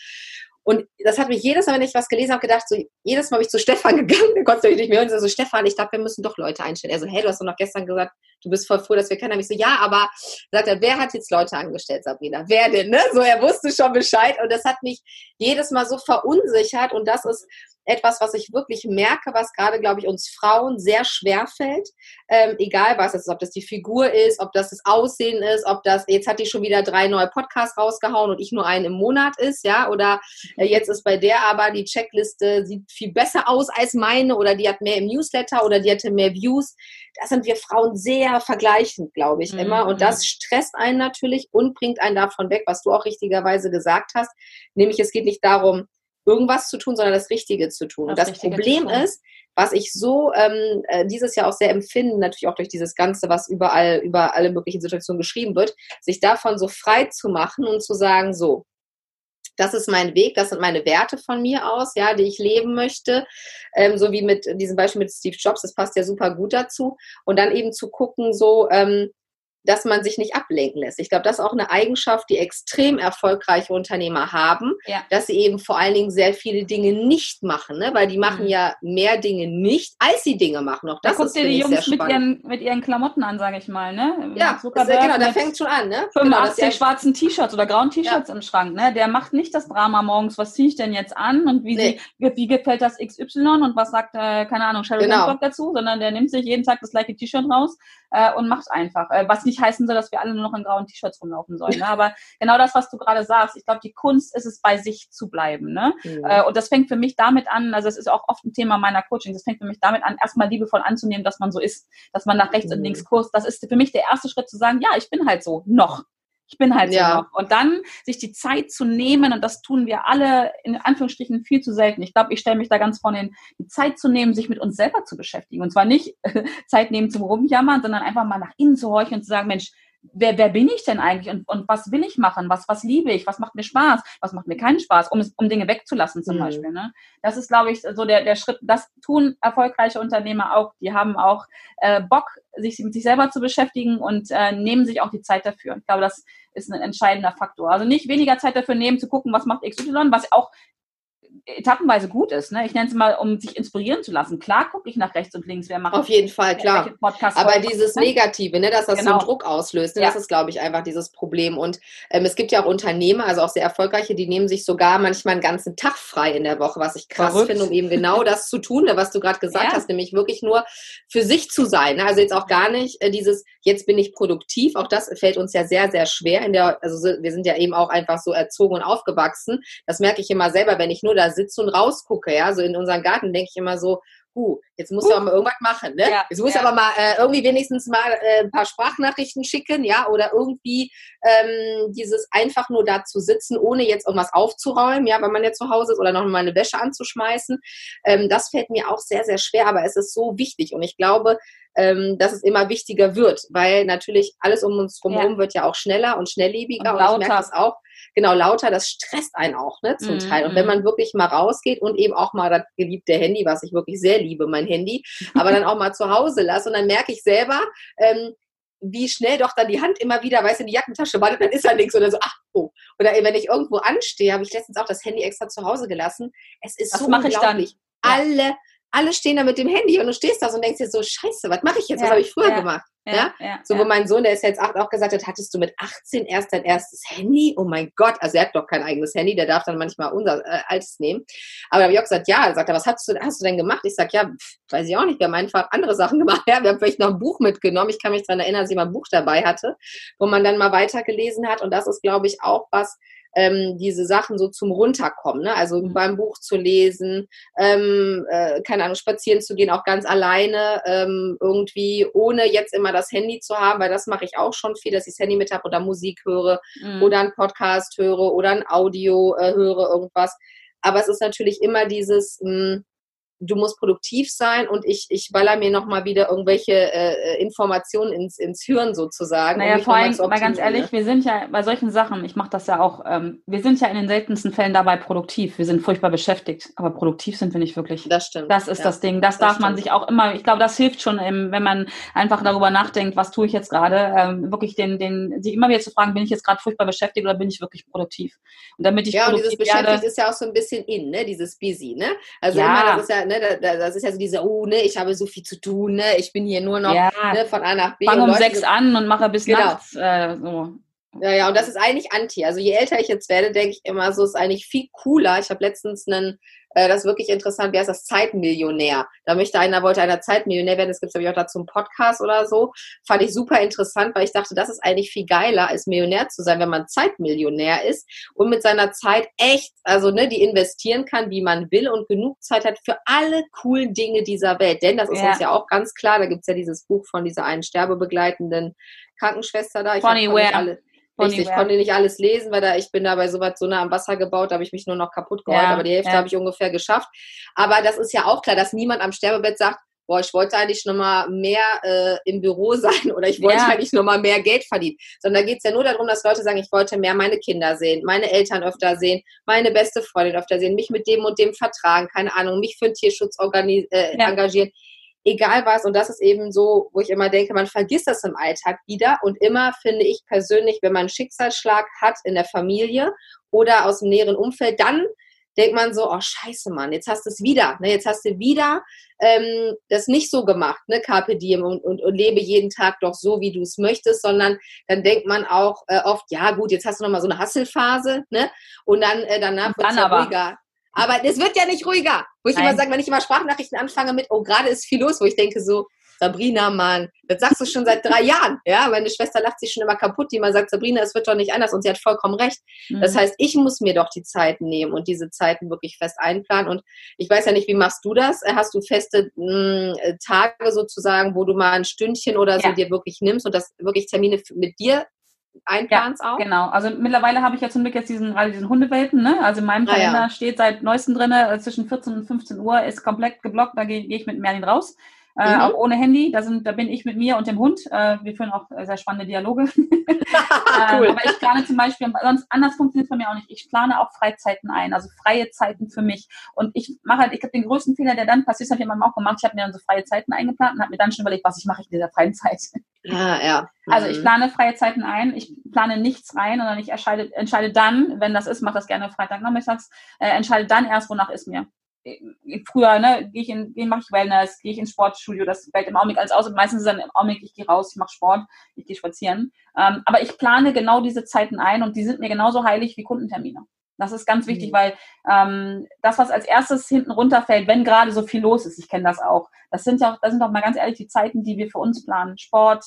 Und das hat mich jedes Mal, wenn ich was gelesen habe, gedacht, so jedes Mal bin ich zu Stefan gegangen, der konnte mich nicht mehr hören, so Stefan, ich glaube, wir müssen doch Leute einstellen. Er so, hey, du hast doch noch gestern gesagt, du bist voll froh, dass wir kennen. Ich so, ja, aber sagt er, wer hat jetzt Leute angestellt, Sabrina? Wer denn? Ne? So, er wusste schon Bescheid und das hat mich jedes Mal so verunsichert und das ist etwas, was ich wirklich merke, was gerade, glaube ich, uns Frauen sehr schwer fällt. Ähm, egal was es ist, ob das die Figur ist, ob das das Aussehen ist, ob das, jetzt hat die schon wieder drei neue Podcasts rausgehauen und ich nur einen im Monat ist, ja, oder äh, jetzt ist bei der aber die Checkliste sieht viel besser aus als meine oder die hat mehr im Newsletter oder die hatte mehr Views. Da sind wir Frauen sehr vergleichend, glaube ich, mhm. immer. Und das stresst einen natürlich und bringt einen davon weg, was du auch richtigerweise gesagt hast. Nämlich, es geht nicht darum, irgendwas zu tun, sondern das Richtige zu tun. Das und das Problem ist, was ich so ähm, äh, dieses Jahr auch sehr empfinde, natürlich auch durch dieses Ganze, was überall, über alle möglichen Situationen geschrieben wird, sich davon so frei zu machen und zu sagen, so, das ist mein Weg, das sind meine Werte von mir aus, ja, die ich leben möchte. Ähm, so wie mit diesem Beispiel mit Steve Jobs, das passt ja super gut dazu. Und dann eben zu gucken, so, ähm, dass man sich nicht ablenken lässt. Ich glaube, das ist auch eine Eigenschaft, die extrem erfolgreiche Unternehmer haben, ja. dass sie eben vor allen Dingen sehr viele Dinge nicht machen, ne? weil die machen mhm. ja mehr Dinge nicht, als sie Dinge machen. Auch das da ist dir die Jungs mit ihren, mit ihren Klamotten an, sage ich mal. Ne? Ja, Zuckerberg genau, da fängt schon an. Ne? 85 genau, schwarzen T-Shirts oder grauen T-Shirts ja. im Schrank. Ne? Der macht nicht das Drama morgens, was ziehe ich denn jetzt an und wie, nee. sie, wie gefällt das XY und was sagt, äh, keine Ahnung, Sheryl genau. dazu, sondern der nimmt sich jeden Tag das gleiche T-Shirt raus äh, und macht einfach. Äh, was nicht heißen soll, dass wir alle nur noch in grauen T-Shirts rumlaufen sollen. Ne? Aber genau das, was du gerade sagst, ich glaube, die Kunst ist es, bei sich zu bleiben. Ne? Mhm. Äh, und das fängt für mich damit an, also es ist auch oft ein Thema meiner Coaching, das fängt für mich damit an, erstmal liebevoll anzunehmen, dass man so ist, dass man nach rechts mhm. und links kurst. Das ist für mich der erste Schritt zu sagen, ja, ich bin halt so, noch. Ich bin halt ja. so noch. Und dann sich die Zeit zu nehmen, und das tun wir alle in Anführungsstrichen viel zu selten. Ich glaube, ich stelle mich da ganz vorne hin, die Zeit zu nehmen, sich mit uns selber zu beschäftigen. Und zwar nicht Zeit nehmen zum Rumjammern, sondern einfach mal nach innen zu horchen und zu sagen, Mensch, wer, wer bin ich denn eigentlich und, und was will ich machen? Was, was liebe ich? Was macht mir Spaß? Was macht mir keinen Spaß? Um, um Dinge wegzulassen zum mhm. Beispiel. Ne? Das ist, glaube ich, so der, der Schritt. Das tun erfolgreiche Unternehmer auch. Die haben auch äh, Bock, sich mit sich selber zu beschäftigen und äh, nehmen sich auch die Zeit dafür. Ich glaube, das ist ein entscheidender Faktor. Also nicht weniger Zeit dafür nehmen, zu gucken, was macht XY, was auch etappenweise gut ist. Ne? Ich nenne es mal, um sich inspirieren zu lassen. Klar gucke ich nach rechts und links, wer macht. Auf jeden Fall, klar. Aber dieses ne? Negative, ne, dass das genau. so einen genau. Druck auslöst, ne, ja. das ist, glaube ich, einfach dieses Problem. Und ähm, es gibt ja auch Unternehmer, also auch sehr erfolgreiche, die nehmen sich sogar manchmal einen ganzen Tag frei in der Woche, was ich krass Verrückt. finde, um eben genau das zu tun, ne, was du gerade gesagt ja. hast, nämlich wirklich nur für sich zu sein. Ne? Also jetzt auch gar nicht äh, dieses, jetzt bin ich produktiv. Auch das fällt uns ja sehr, sehr schwer in der, also wir sind ja eben auch einfach so erzogen und aufgewachsen. Das merke ich immer selber, wenn ich nur da sitze und rausgucke, ja, so in unseren Garten denke ich immer so, huh, jetzt muss uh. aber mal irgendwas machen, ne? Ja, jetzt muss ja. aber mal äh, irgendwie wenigstens mal äh, ein paar Sprachnachrichten schicken, ja, oder irgendwie ähm, dieses einfach nur da zu sitzen, ohne jetzt irgendwas aufzuräumen, ja, wenn man ja zu Hause ist oder noch mal eine Wäsche anzuschmeißen. Ähm, das fällt mir auch sehr, sehr schwer, aber es ist so wichtig und ich glaube, ähm, dass es immer wichtiger wird, weil natürlich alles um uns herum ja. wird ja auch schneller und schnelllebiger und, und ich merke das auch genau lauter, das stresst einen auch ne, zum mm, Teil. Und wenn man wirklich mal rausgeht und eben auch mal das geliebte Handy, was ich wirklich sehr liebe, mein Handy, aber dann auch mal zu Hause lasse und dann merke ich selber, ähm, wie schnell doch dann die Hand immer wieder, weiß in die Jackentasche wandert, dann ist da nichts oder so, ach, oh. Oder wenn ich irgendwo anstehe, habe ich letztens auch das Handy extra zu Hause gelassen. Es ist Was so unglaublich. Alle, alle stehen da mit dem Handy und du stehst da und denkst dir so, scheiße, was mache ich jetzt? Was habe ich früher ja. gemacht? Ja, ja, so, wo mein Sohn, der ist jetzt acht, auch gesagt hat, hattest du mit 18 erst dein erstes Handy? Oh mein Gott, also er hat doch kein eigenes Handy, der darf dann manchmal unser äh, altes nehmen. Aber da habe ich auch gesagt, ja, er sagt er, was hast du, hast du denn gemacht? Ich sag, ja, pff, weiß ich auch nicht, wir haben einfach andere Sachen gemacht. Ja, wir haben vielleicht noch ein Buch mitgenommen. Ich kann mich daran erinnern, dass ich mal ein Buch dabei hatte, wo man dann mal weitergelesen hat. Und das ist, glaube ich, auch was, ähm, diese Sachen so zum Runterkommen. Ne? Also mhm. beim Buch zu lesen, ähm, äh, keine Ahnung, spazieren zu gehen, auch ganz alleine, ähm, irgendwie ohne jetzt immer das Handy zu haben, weil das mache ich auch schon viel, dass ich das Handy mit habe oder Musik höre mhm. oder einen Podcast höre oder ein Audio äh, höre, irgendwas. Aber es ist natürlich immer dieses, mh, hm, du musst produktiv sein und ich, ich baller mir nochmal wieder irgendwelche äh, Informationen ins, ins Hirn sozusagen. Naja, vor allem, mal ganz ehrlich, wir sind ja bei solchen Sachen, ich mache das ja auch, ähm, wir sind ja in den seltensten Fällen dabei produktiv. Wir sind furchtbar beschäftigt, aber produktiv sind wir nicht wirklich. Das stimmt. Das ist ja, das Ding. Das, das darf stimmt. man sich auch immer, ich glaube, das hilft schon, ähm, wenn man einfach darüber nachdenkt, was tue ich jetzt gerade, ähm, wirklich den, den, sich immer wieder zu fragen, bin ich jetzt gerade furchtbar beschäftigt oder bin ich wirklich produktiv? Und damit ich ja, und dieses werde, beschäftigt ist ja auch so ein bisschen in, ne? dieses busy, ne? Also ja. immer, das ist ja, ne, ne, das ist ja so diese, oh, ne, ich habe so viel zu tun, ne, ich bin hier nur noch Ja. ne, von A nach B. Fang um Leute sechs so- an und mache bis Genau. nachts. Äh, so. Ja, ja, und das ist eigentlich anti. Also je älter ich jetzt werde, denke ich immer, so ist eigentlich viel cooler. Ich habe letztens einen, äh, das ist wirklich interessant, wie heißt das, Zeitmillionär. Da möchte einer, wollte einer Zeitmillionär werden, das gibt es glaube ich auch dazu einen Podcast oder so. Fand ich super interessant, weil ich dachte, das ist eigentlich viel geiler, als Millionär zu sein, wenn man Zeitmillionär ist und mit seiner Zeit echt, also ne, die investieren kann, wie man will und genug Zeit hat für alle coolen Dinge dieser Welt. Denn das ist Ja. uns ja auch ganz klar, da gibt's ja dieses Buch von dieser einen sterbebegleitenden Krankenschwester da. Ich Bonnie Ware. alle- Richtig, ich konnte nicht alles lesen, weil da ich bin da bei so weit so nah am Wasser gebaut, da habe ich mich nur noch kaputt geheult, Ja, aber die Hälfte ja. habe ich ungefähr geschafft. Aber das ist ja auch klar, dass niemand am Sterbebett sagt, boah, ich wollte eigentlich noch mal mehr äh, im Büro sein oder ich wollte Ja. eigentlich noch mal mehr Geld verdienen. Sondern da geht es ja nur darum, dass Leute sagen, ich wollte mehr meine Kinder sehen, meine Eltern öfter sehen, meine beste Freundin öfter sehen, mich mit dem und dem vertragen, keine Ahnung, mich für den Tierschutz äh, engagieren egal was. Und das ist eben so, wo ich immer denke, man vergisst das im Alltag wieder. Und immer finde ich persönlich, wenn man einen Schicksalsschlag hat in der Familie oder aus dem näheren Umfeld, dann denkt man so, oh scheiße, Mann, jetzt hast du es wieder. Ne? Jetzt hast du wieder ähm, das nicht so gemacht, ne? Carpe diem und, und, und lebe jeden Tag doch so, wie du es möchtest, sondern dann denkt man auch äh, oft, ja gut, jetzt hast du nochmal so eine Hasselphase, ne? Und dann äh, danach wird dann ja ruhiger. Aber es wird ja nicht ruhiger. Wo ich Nein. immer sage, wenn ich immer Sprachnachrichten anfange mit, oh, gerade ist viel los, wo ich denke so, Sabrina, Mann, das sagst du schon seit drei Jahren. Ja, meine Schwester lacht sich schon immer kaputt, die immer sagt, Sabrina, es wird doch nicht anders. Und sie hat vollkommen recht. Das Mhm. heißt, ich muss mir doch die Zeiten nehmen und diese Zeiten wirklich fest einplanen. Und ich weiß ja nicht, wie machst du das? Hast du feste mh, äh, Tage sozusagen, wo du mal ein Stündchen oder so Ja. dir wirklich nimmst und das wirklich Termine mit dir einplanst auch? Genau, also mittlerweile habe ich ja zum Glück jetzt diesen, gerade diesen Hundewelpen, ne? Also in meinem Ah, ja. Steht seit neuestem drinne, äh, zwischen 14 und 15 Uhr ist komplett geblockt, da gehe geh ich mit Merlin raus. Äh, Mhm. Auch ohne Handy, da, sind, da bin ich mit mir und dem Hund. Äh, wir führen auch äh, sehr spannende Dialoge. cool. Ähm, aber ich plane zum Beispiel, sonst anders funktioniert es bei mir auch nicht. Ich plane auch Freizeiten ein, also freie Zeiten für mich. Und ich mache halt, ich habe den größten Fehler, der dann passiert, das habe ich immer auch gemacht. Ich habe mir dann so freie Zeiten eingeplant und habe mir dann schon überlegt, was ich mache in dieser freien Zeit. Ah, ja. Also ich Mhm. plane freie Zeiten ein, ich plane nichts rein, sondern ich entscheide, entscheide dann, wenn das ist, mache das gerne Freitagnachmittags, äh, entscheide dann erst, wonach ist mir. Äh, Früher, ne, gehe ich in, gehe mache ich Wellness, gehe ich ins Sportstudio, das fällt im Augenblick alles aus. Und meistens ist dann im Augenblick, ich gehe raus, ich mache Sport, ich gehe spazieren. Ähm, aber ich plane genau diese Zeiten ein und die sind mir genauso heilig wie Kundentermine. Das ist ganz wichtig, Mhm. weil ähm, das, was als erstes hinten runterfällt, wenn gerade so viel los ist, ich kenne das auch, das sind ja auch, das sind doch mal ganz ehrlich die Zeiten, die wir für uns planen. Sport,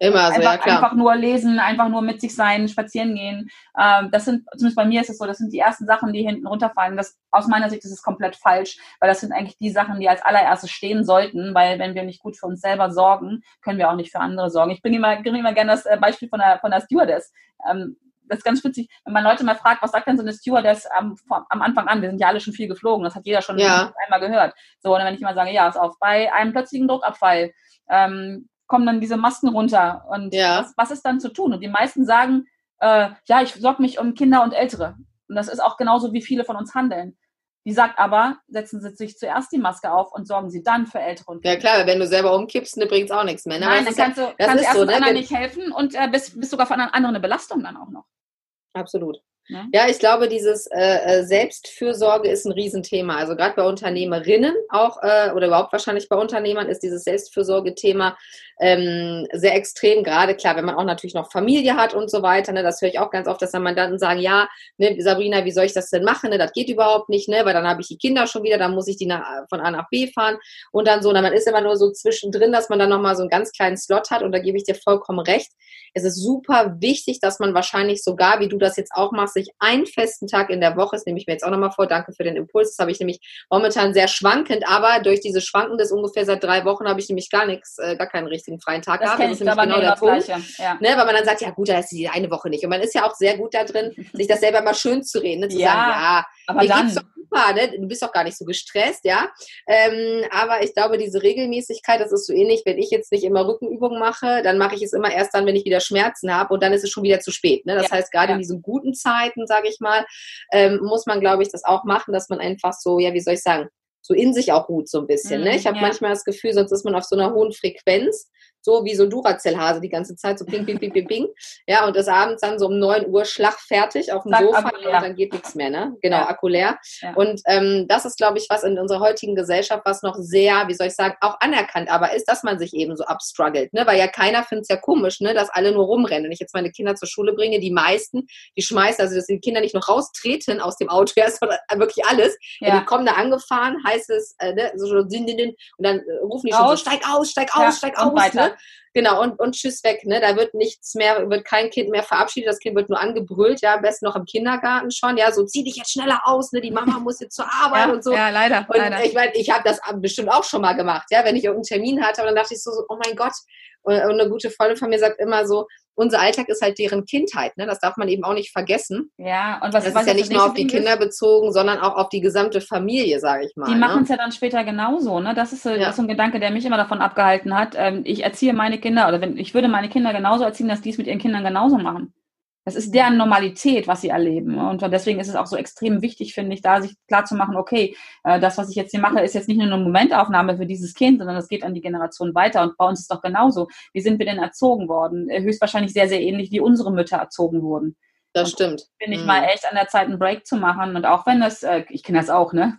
Immer so, einfach, ja klar. einfach nur lesen, einfach nur mit sich sein, spazieren gehen. Ähm, das sind, zumindest bei mir ist es so, das sind die ersten Sachen, die hinten runterfallen. Das, aus meiner Sicht ist es komplett falsch, weil das sind eigentlich die Sachen, die als allererstes stehen sollten, weil wenn wir nicht gut für uns selber sorgen, können wir auch nicht für andere sorgen. Ich bringe immer, bringe immer gerne das äh, Beispiel von der, von der Stewardess. Ähm, das ist ganz witzig, wenn man Leute mal fragt, was sagt denn so eine Stewardess am, am Anfang an? Wir sind ja alle schon viel geflogen, das hat jeder schon Ja. einmal gehört. So, und wenn ich immer sage, ja, ist auf, bei einem plötzlichen Druckabfall ähm, kommen dann diese Masken runter. Und Ja. was, was ist dann zu tun? Und die meisten sagen, äh, ja, ich sorge mich um Kinder und Ältere. Und das ist auch genauso, wie viele von uns handeln. Die sagt aber, setzen Sie sich zuerst die Maske auf und sorgen Sie dann für Ältere und Ja klar, wenn du selber umkippst, ne, bringt's auch nichts mehr. Ne? Nein, das dann ist ja- kannst du, kannst du so, ne, anderen nicht helfen und äh, bist, bist sogar für anderen andere eine Belastung dann auch noch. Absolut. Ne? Ja, ich glaube, dieses äh, äh, Selbstfürsorge ist ein Riesenthema. Also gerade bei Unternehmerinnen auch äh, oder überhaupt wahrscheinlich bei Unternehmern ist dieses Selbstfürsorge-Thema ähm, sehr extrem. Gerade klar, wenn man auch natürlich noch Familie hat und so weiter. Ne, das höre ich auch ganz oft, dass dann Mandanten sagen, ja, ne, Sabrina, wie soll ich das denn machen? Ne, das geht überhaupt nicht, ne, weil dann habe ich die Kinder schon wieder, dann muss ich die nach, von A nach B fahren und dann so. Na, man ist immer nur so zwischendrin, dass man dann nochmal so einen ganz kleinen Slot hat und da gebe ich dir vollkommen recht. Es ist super wichtig, dass man wahrscheinlich sogar, wie du das jetzt auch machst, sich einen festen Tag in der Woche, das nehme ich mir jetzt auch nochmal vor, danke für den Impuls, das habe ich nämlich momentan sehr schwankend, aber durch diese Schwanken des ungefähr seit drei Wochen habe ich nämlich gar nichts, äh, gar keinen richtigen freien Tag Das gehabt. kenne ist ich, nämlich aber genau der das Punkt. Gleiche. Ja. Ne, weil man dann sagt, ja gut, da ist die eine Woche nicht. Und man ist ja auch sehr gut da drin, sich das selber mal schön zu reden, ne? zu Ja, sagen, ja, Aber mir dann, geht's doch super, ne? Du bist doch gar nicht so gestresst, ja. Ähm, aber ich glaube, diese Regelmäßigkeit, das ist so ähnlich, wenn ich jetzt nicht immer Rückenübungen mache, dann mache ich es immer erst dann, wenn ich wieder Schmerzen habe und dann ist es schon wieder zu spät. Ne? Das Ja, heißt, gerade in diesen guten Zeiten, sage ich mal, ähm, muss man, glaube ich, das auch machen, dass man einfach so, ja, wie soll ich sagen, so in sich auch ruht so ein bisschen. ne? Mhm, Ich habe ja. manchmal das Gefühl, sonst ist man auf so einer hohen Frequenz, so wie so ein Duracell-Hase die ganze Zeit, so ping, ping, ping, ping, ping. Ja, und des Abends dann so um 9 Uhr schlagfertig auf dem Sag, Sofa und dann geht nichts mehr, ne? Genau, ja. Akku leer. Ja. Und ähm, das ist, glaube ich, was in unserer heutigen Gesellschaft, was noch sehr, wie soll ich sagen, auch anerkannt aber ist, dass man sich eben so abstruggelt, ne? Weil ja keiner findet es ja komisch, ne? Dass alle nur rumrennen. Wenn ich jetzt meine Kinder zur Schule bringe, die meisten, die schmeißen, also dass die Kinder nicht noch raustreten aus dem Auto, ja, sondern wirklich alles. Ja. ja. die kommen da angefahren, heißt es, äh, ne? so, und dann äh, rufen die schon so, steig aus, steig aus, steig aus, ne? Genau, und, und tschüss weg, ne? Da wird nichts mehr, wird kein Kind mehr verabschiedet, das Kind wird nur angebrüllt, ja, am besten noch im Kindergarten schon, ja, so zieh dich jetzt schneller aus, ne? Die Mama muss jetzt zur Arbeit ja, und so. Ja, leider. Und leider. ich meine, ich habe das bestimmt auch schon mal gemacht, ja, wenn ich irgendeinen Termin hatte, und dann dachte ich so, oh mein Gott, und eine gute Freundin von mir sagt immer so, unser Alltag ist halt deren Kindheit. Ne? Das darf man eben auch nicht vergessen. Ja, und was, das was ist ja nicht nur auf die Kinder ist? bezogen, sondern auch auf die gesamte Familie, sage ich mal. Die ne? machen es ja dann später genauso. Ne? Das ist, ja. das ist so ein Gedanke, der mich immer davon abgehalten hat. Ähm, ich erziehe meine Kinder, oder wenn ich würde meine Kinder genauso erziehen, dass die es mit ihren Kindern genauso machen. Das ist deren Normalität, was sie erleben. Und deswegen ist es auch so extrem wichtig, finde ich, da sich klar zu machen, okay, äh, das, was ich jetzt hier mache, ist jetzt nicht nur eine Momentaufnahme für dieses Kind, sondern es geht an die Generation weiter. Und bei uns ist doch genauso. Wie sind wir denn erzogen worden? Äh, höchstwahrscheinlich sehr, sehr ähnlich, wie unsere Mütter erzogen wurden. Das stimmt. Bin ich mhm. mal echt an der Zeit, einen Break zu machen. Und auch wenn das, äh, ich kenne das auch, ne?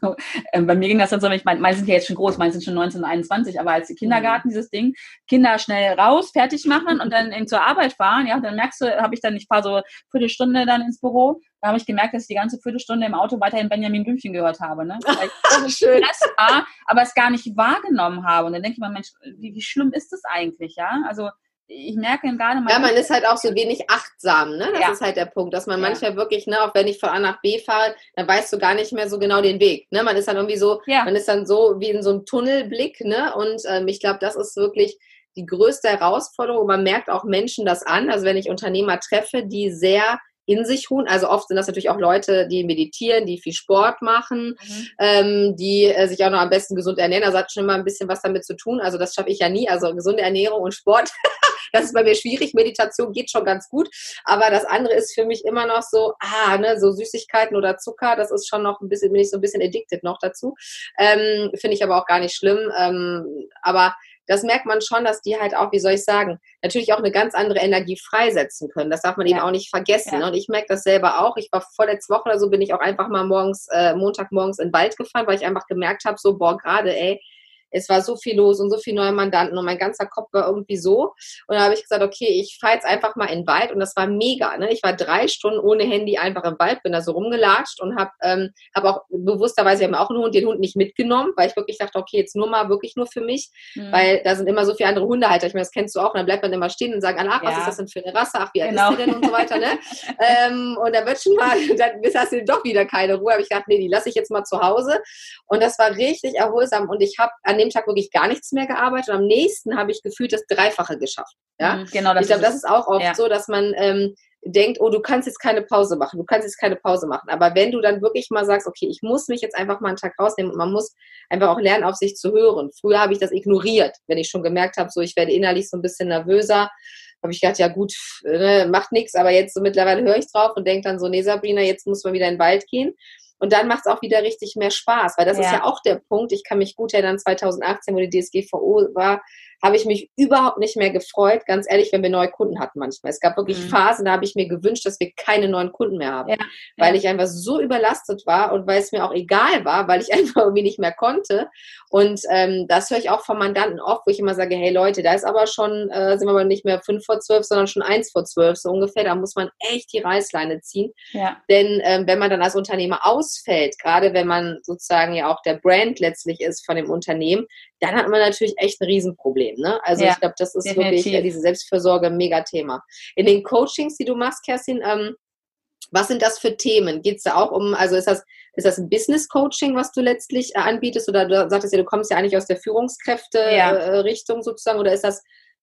Äh, bei mir ging das dann so, ich meine, meine sind ja jetzt schon groß, meine sind schon 19, 21, aber als Kindergarten, mhm. dieses Ding, Kinder schnell raus, fertig machen und dann eben zur Arbeit fahren, ja, dann merkst du, habe ich dann, ich fahre so Viertelstunde dann ins Büro, da habe ich gemerkt, dass ich die ganze Viertelstunde im Auto weiterhin Benjamin Blümchen gehört habe, ne? Schön. war, aber es gar nicht wahrgenommen habe. Und dann denke ich mir, Mensch, wie, wie schlimm ist das eigentlich, ja? Also, ich merke gerade mal. Ja, man ist halt auch so wenig achtsam, ne? Das ja. ist halt der Punkt, dass man ja. manchmal wirklich, ne, auch wenn ich von A nach B fahre, dann weißt du gar nicht mehr so genau den Weg. Ne? Man ist dann irgendwie so, ja. man ist dann so wie in so einem Tunnelblick, ne? Und ähm, ich glaube, das ist wirklich die größte Herausforderung. Man merkt auch Menschen das an. Also wenn ich Unternehmer treffe, die sehr in sich ruhen. Also oft sind das natürlich auch Leute, die meditieren, die viel Sport machen, mhm. ähm, die äh, sich auch noch am besten gesund ernähren. Also hat schon immer ein bisschen was damit zu tun. Also das schaffe ich ja nie. Also gesunde Ernährung und Sport, das ist bei mir schwierig. Meditation geht schon ganz gut. Aber das andere ist für mich immer noch so, ah, ne, so Süßigkeiten oder Zucker, das ist schon noch ein bisschen, bin ich so ein bisschen addicted noch dazu. Ähm, Finde ich aber auch gar nicht schlimm. Ähm, aber das merkt man schon, dass die halt auch, wie soll ich sagen, natürlich auch eine ganz andere Energie freisetzen können. Das darf man ja. eben auch nicht vergessen. Ja. Und ich merke das selber auch. Ich war vorletzte Woche oder so, bin ich auch einfach mal morgens, äh, Montagmorgens in den Wald gefahren, weil ich einfach gemerkt habe, so, boah, gerade, ey, es war so viel los und so viele neue Mandanten und mein ganzer Kopf war irgendwie so. Und da habe ich gesagt, okay, ich fahre jetzt einfach mal in den Wald und das war mega. Ne? Ich war drei Stunden ohne Handy einfach im Wald, bin da so rumgelatscht und habe ähm, hab auch bewussterweise, wir haben auch einen Hund, den Hund nicht mitgenommen, weil ich wirklich dachte, okay, jetzt nur mal wirklich nur für mich, mhm. weil da sind immer so viele andere Hundehalter. Ich meine, das kennst du auch. Und dann bleibt man immer stehen und sagt, ach, was ja. ist das denn für eine Rasse? Ach, wie alt genau. ist die denn und so weiter. Ne? ähm, und da wird schon mal, dann hast du doch wieder keine Ruhe. Aber ich dachte, nee, die lasse ich jetzt mal zu Hause. Und das war richtig erholsam. Und ich habe an dem Tag wirklich gar nichts mehr gearbeitet und am nächsten habe ich gefühlt das Dreifache geschafft. Ja? Mhm, genau, das ich glaube, das ist auch oft ja. so, dass man ähm, denkt, oh, du kannst jetzt keine Pause machen, du kannst jetzt keine Pause machen. Aber wenn du dann wirklich mal sagst, okay, ich muss mich jetzt einfach mal einen Tag rausnehmen und man muss einfach auch lernen, auf sich zu hören. Früher habe ich das ignoriert, wenn ich schon gemerkt habe, so ich werde innerlich so ein bisschen nervöser, habe ich gedacht, ja gut, ne, macht nichts, aber jetzt so mittlerweile höre ich drauf und denke dann so, nee, Sabrina, jetzt muss man wieder in den Wald gehen. Und dann macht es auch wieder richtig mehr Spaß, weil das ja. ist ja auch der Punkt. Ich kann mich gut erinnern, 2018, wo die DSGVO war, habe ich mich überhaupt nicht mehr gefreut, ganz ehrlich, wenn wir neue Kunden hatten manchmal. Es gab wirklich mhm. Phasen, da habe ich mir gewünscht, dass wir keine neuen Kunden mehr haben, ja, weil ja. ich einfach so überlastet war und weil es mir auch egal war, weil ich einfach irgendwie nicht mehr konnte. Und ähm, das höre ich auch von Mandanten oft, wo ich immer sage, hey Leute, da ist aber schon, äh, sind wir aber nicht mehr fünf vor zwölf, sondern schon eins vor zwölf, so ungefähr. Da muss man echt die Reißleine ziehen. Ja. Denn ähm, wenn man dann als Unternehmer ausfällt, gerade wenn man sozusagen ja auch der Brand letztlich ist von dem Unternehmen, dann hat man natürlich echt ein Riesenproblem. Ne? Also ja, ich glaube, das ist definitiv. wirklich äh, diese Selbstfürsorge ein Mega-Thema. In den Coachings, die du machst, Kerstin, ähm, was sind das für Themen? Geht es da auch um, also ist das, ist das ein Business-Coaching, was du letztlich äh, anbietest? Oder du sagtest ja, du kommst ja eigentlich aus der Führungskräfte-Richtung ja. äh, sozusagen, oder ist das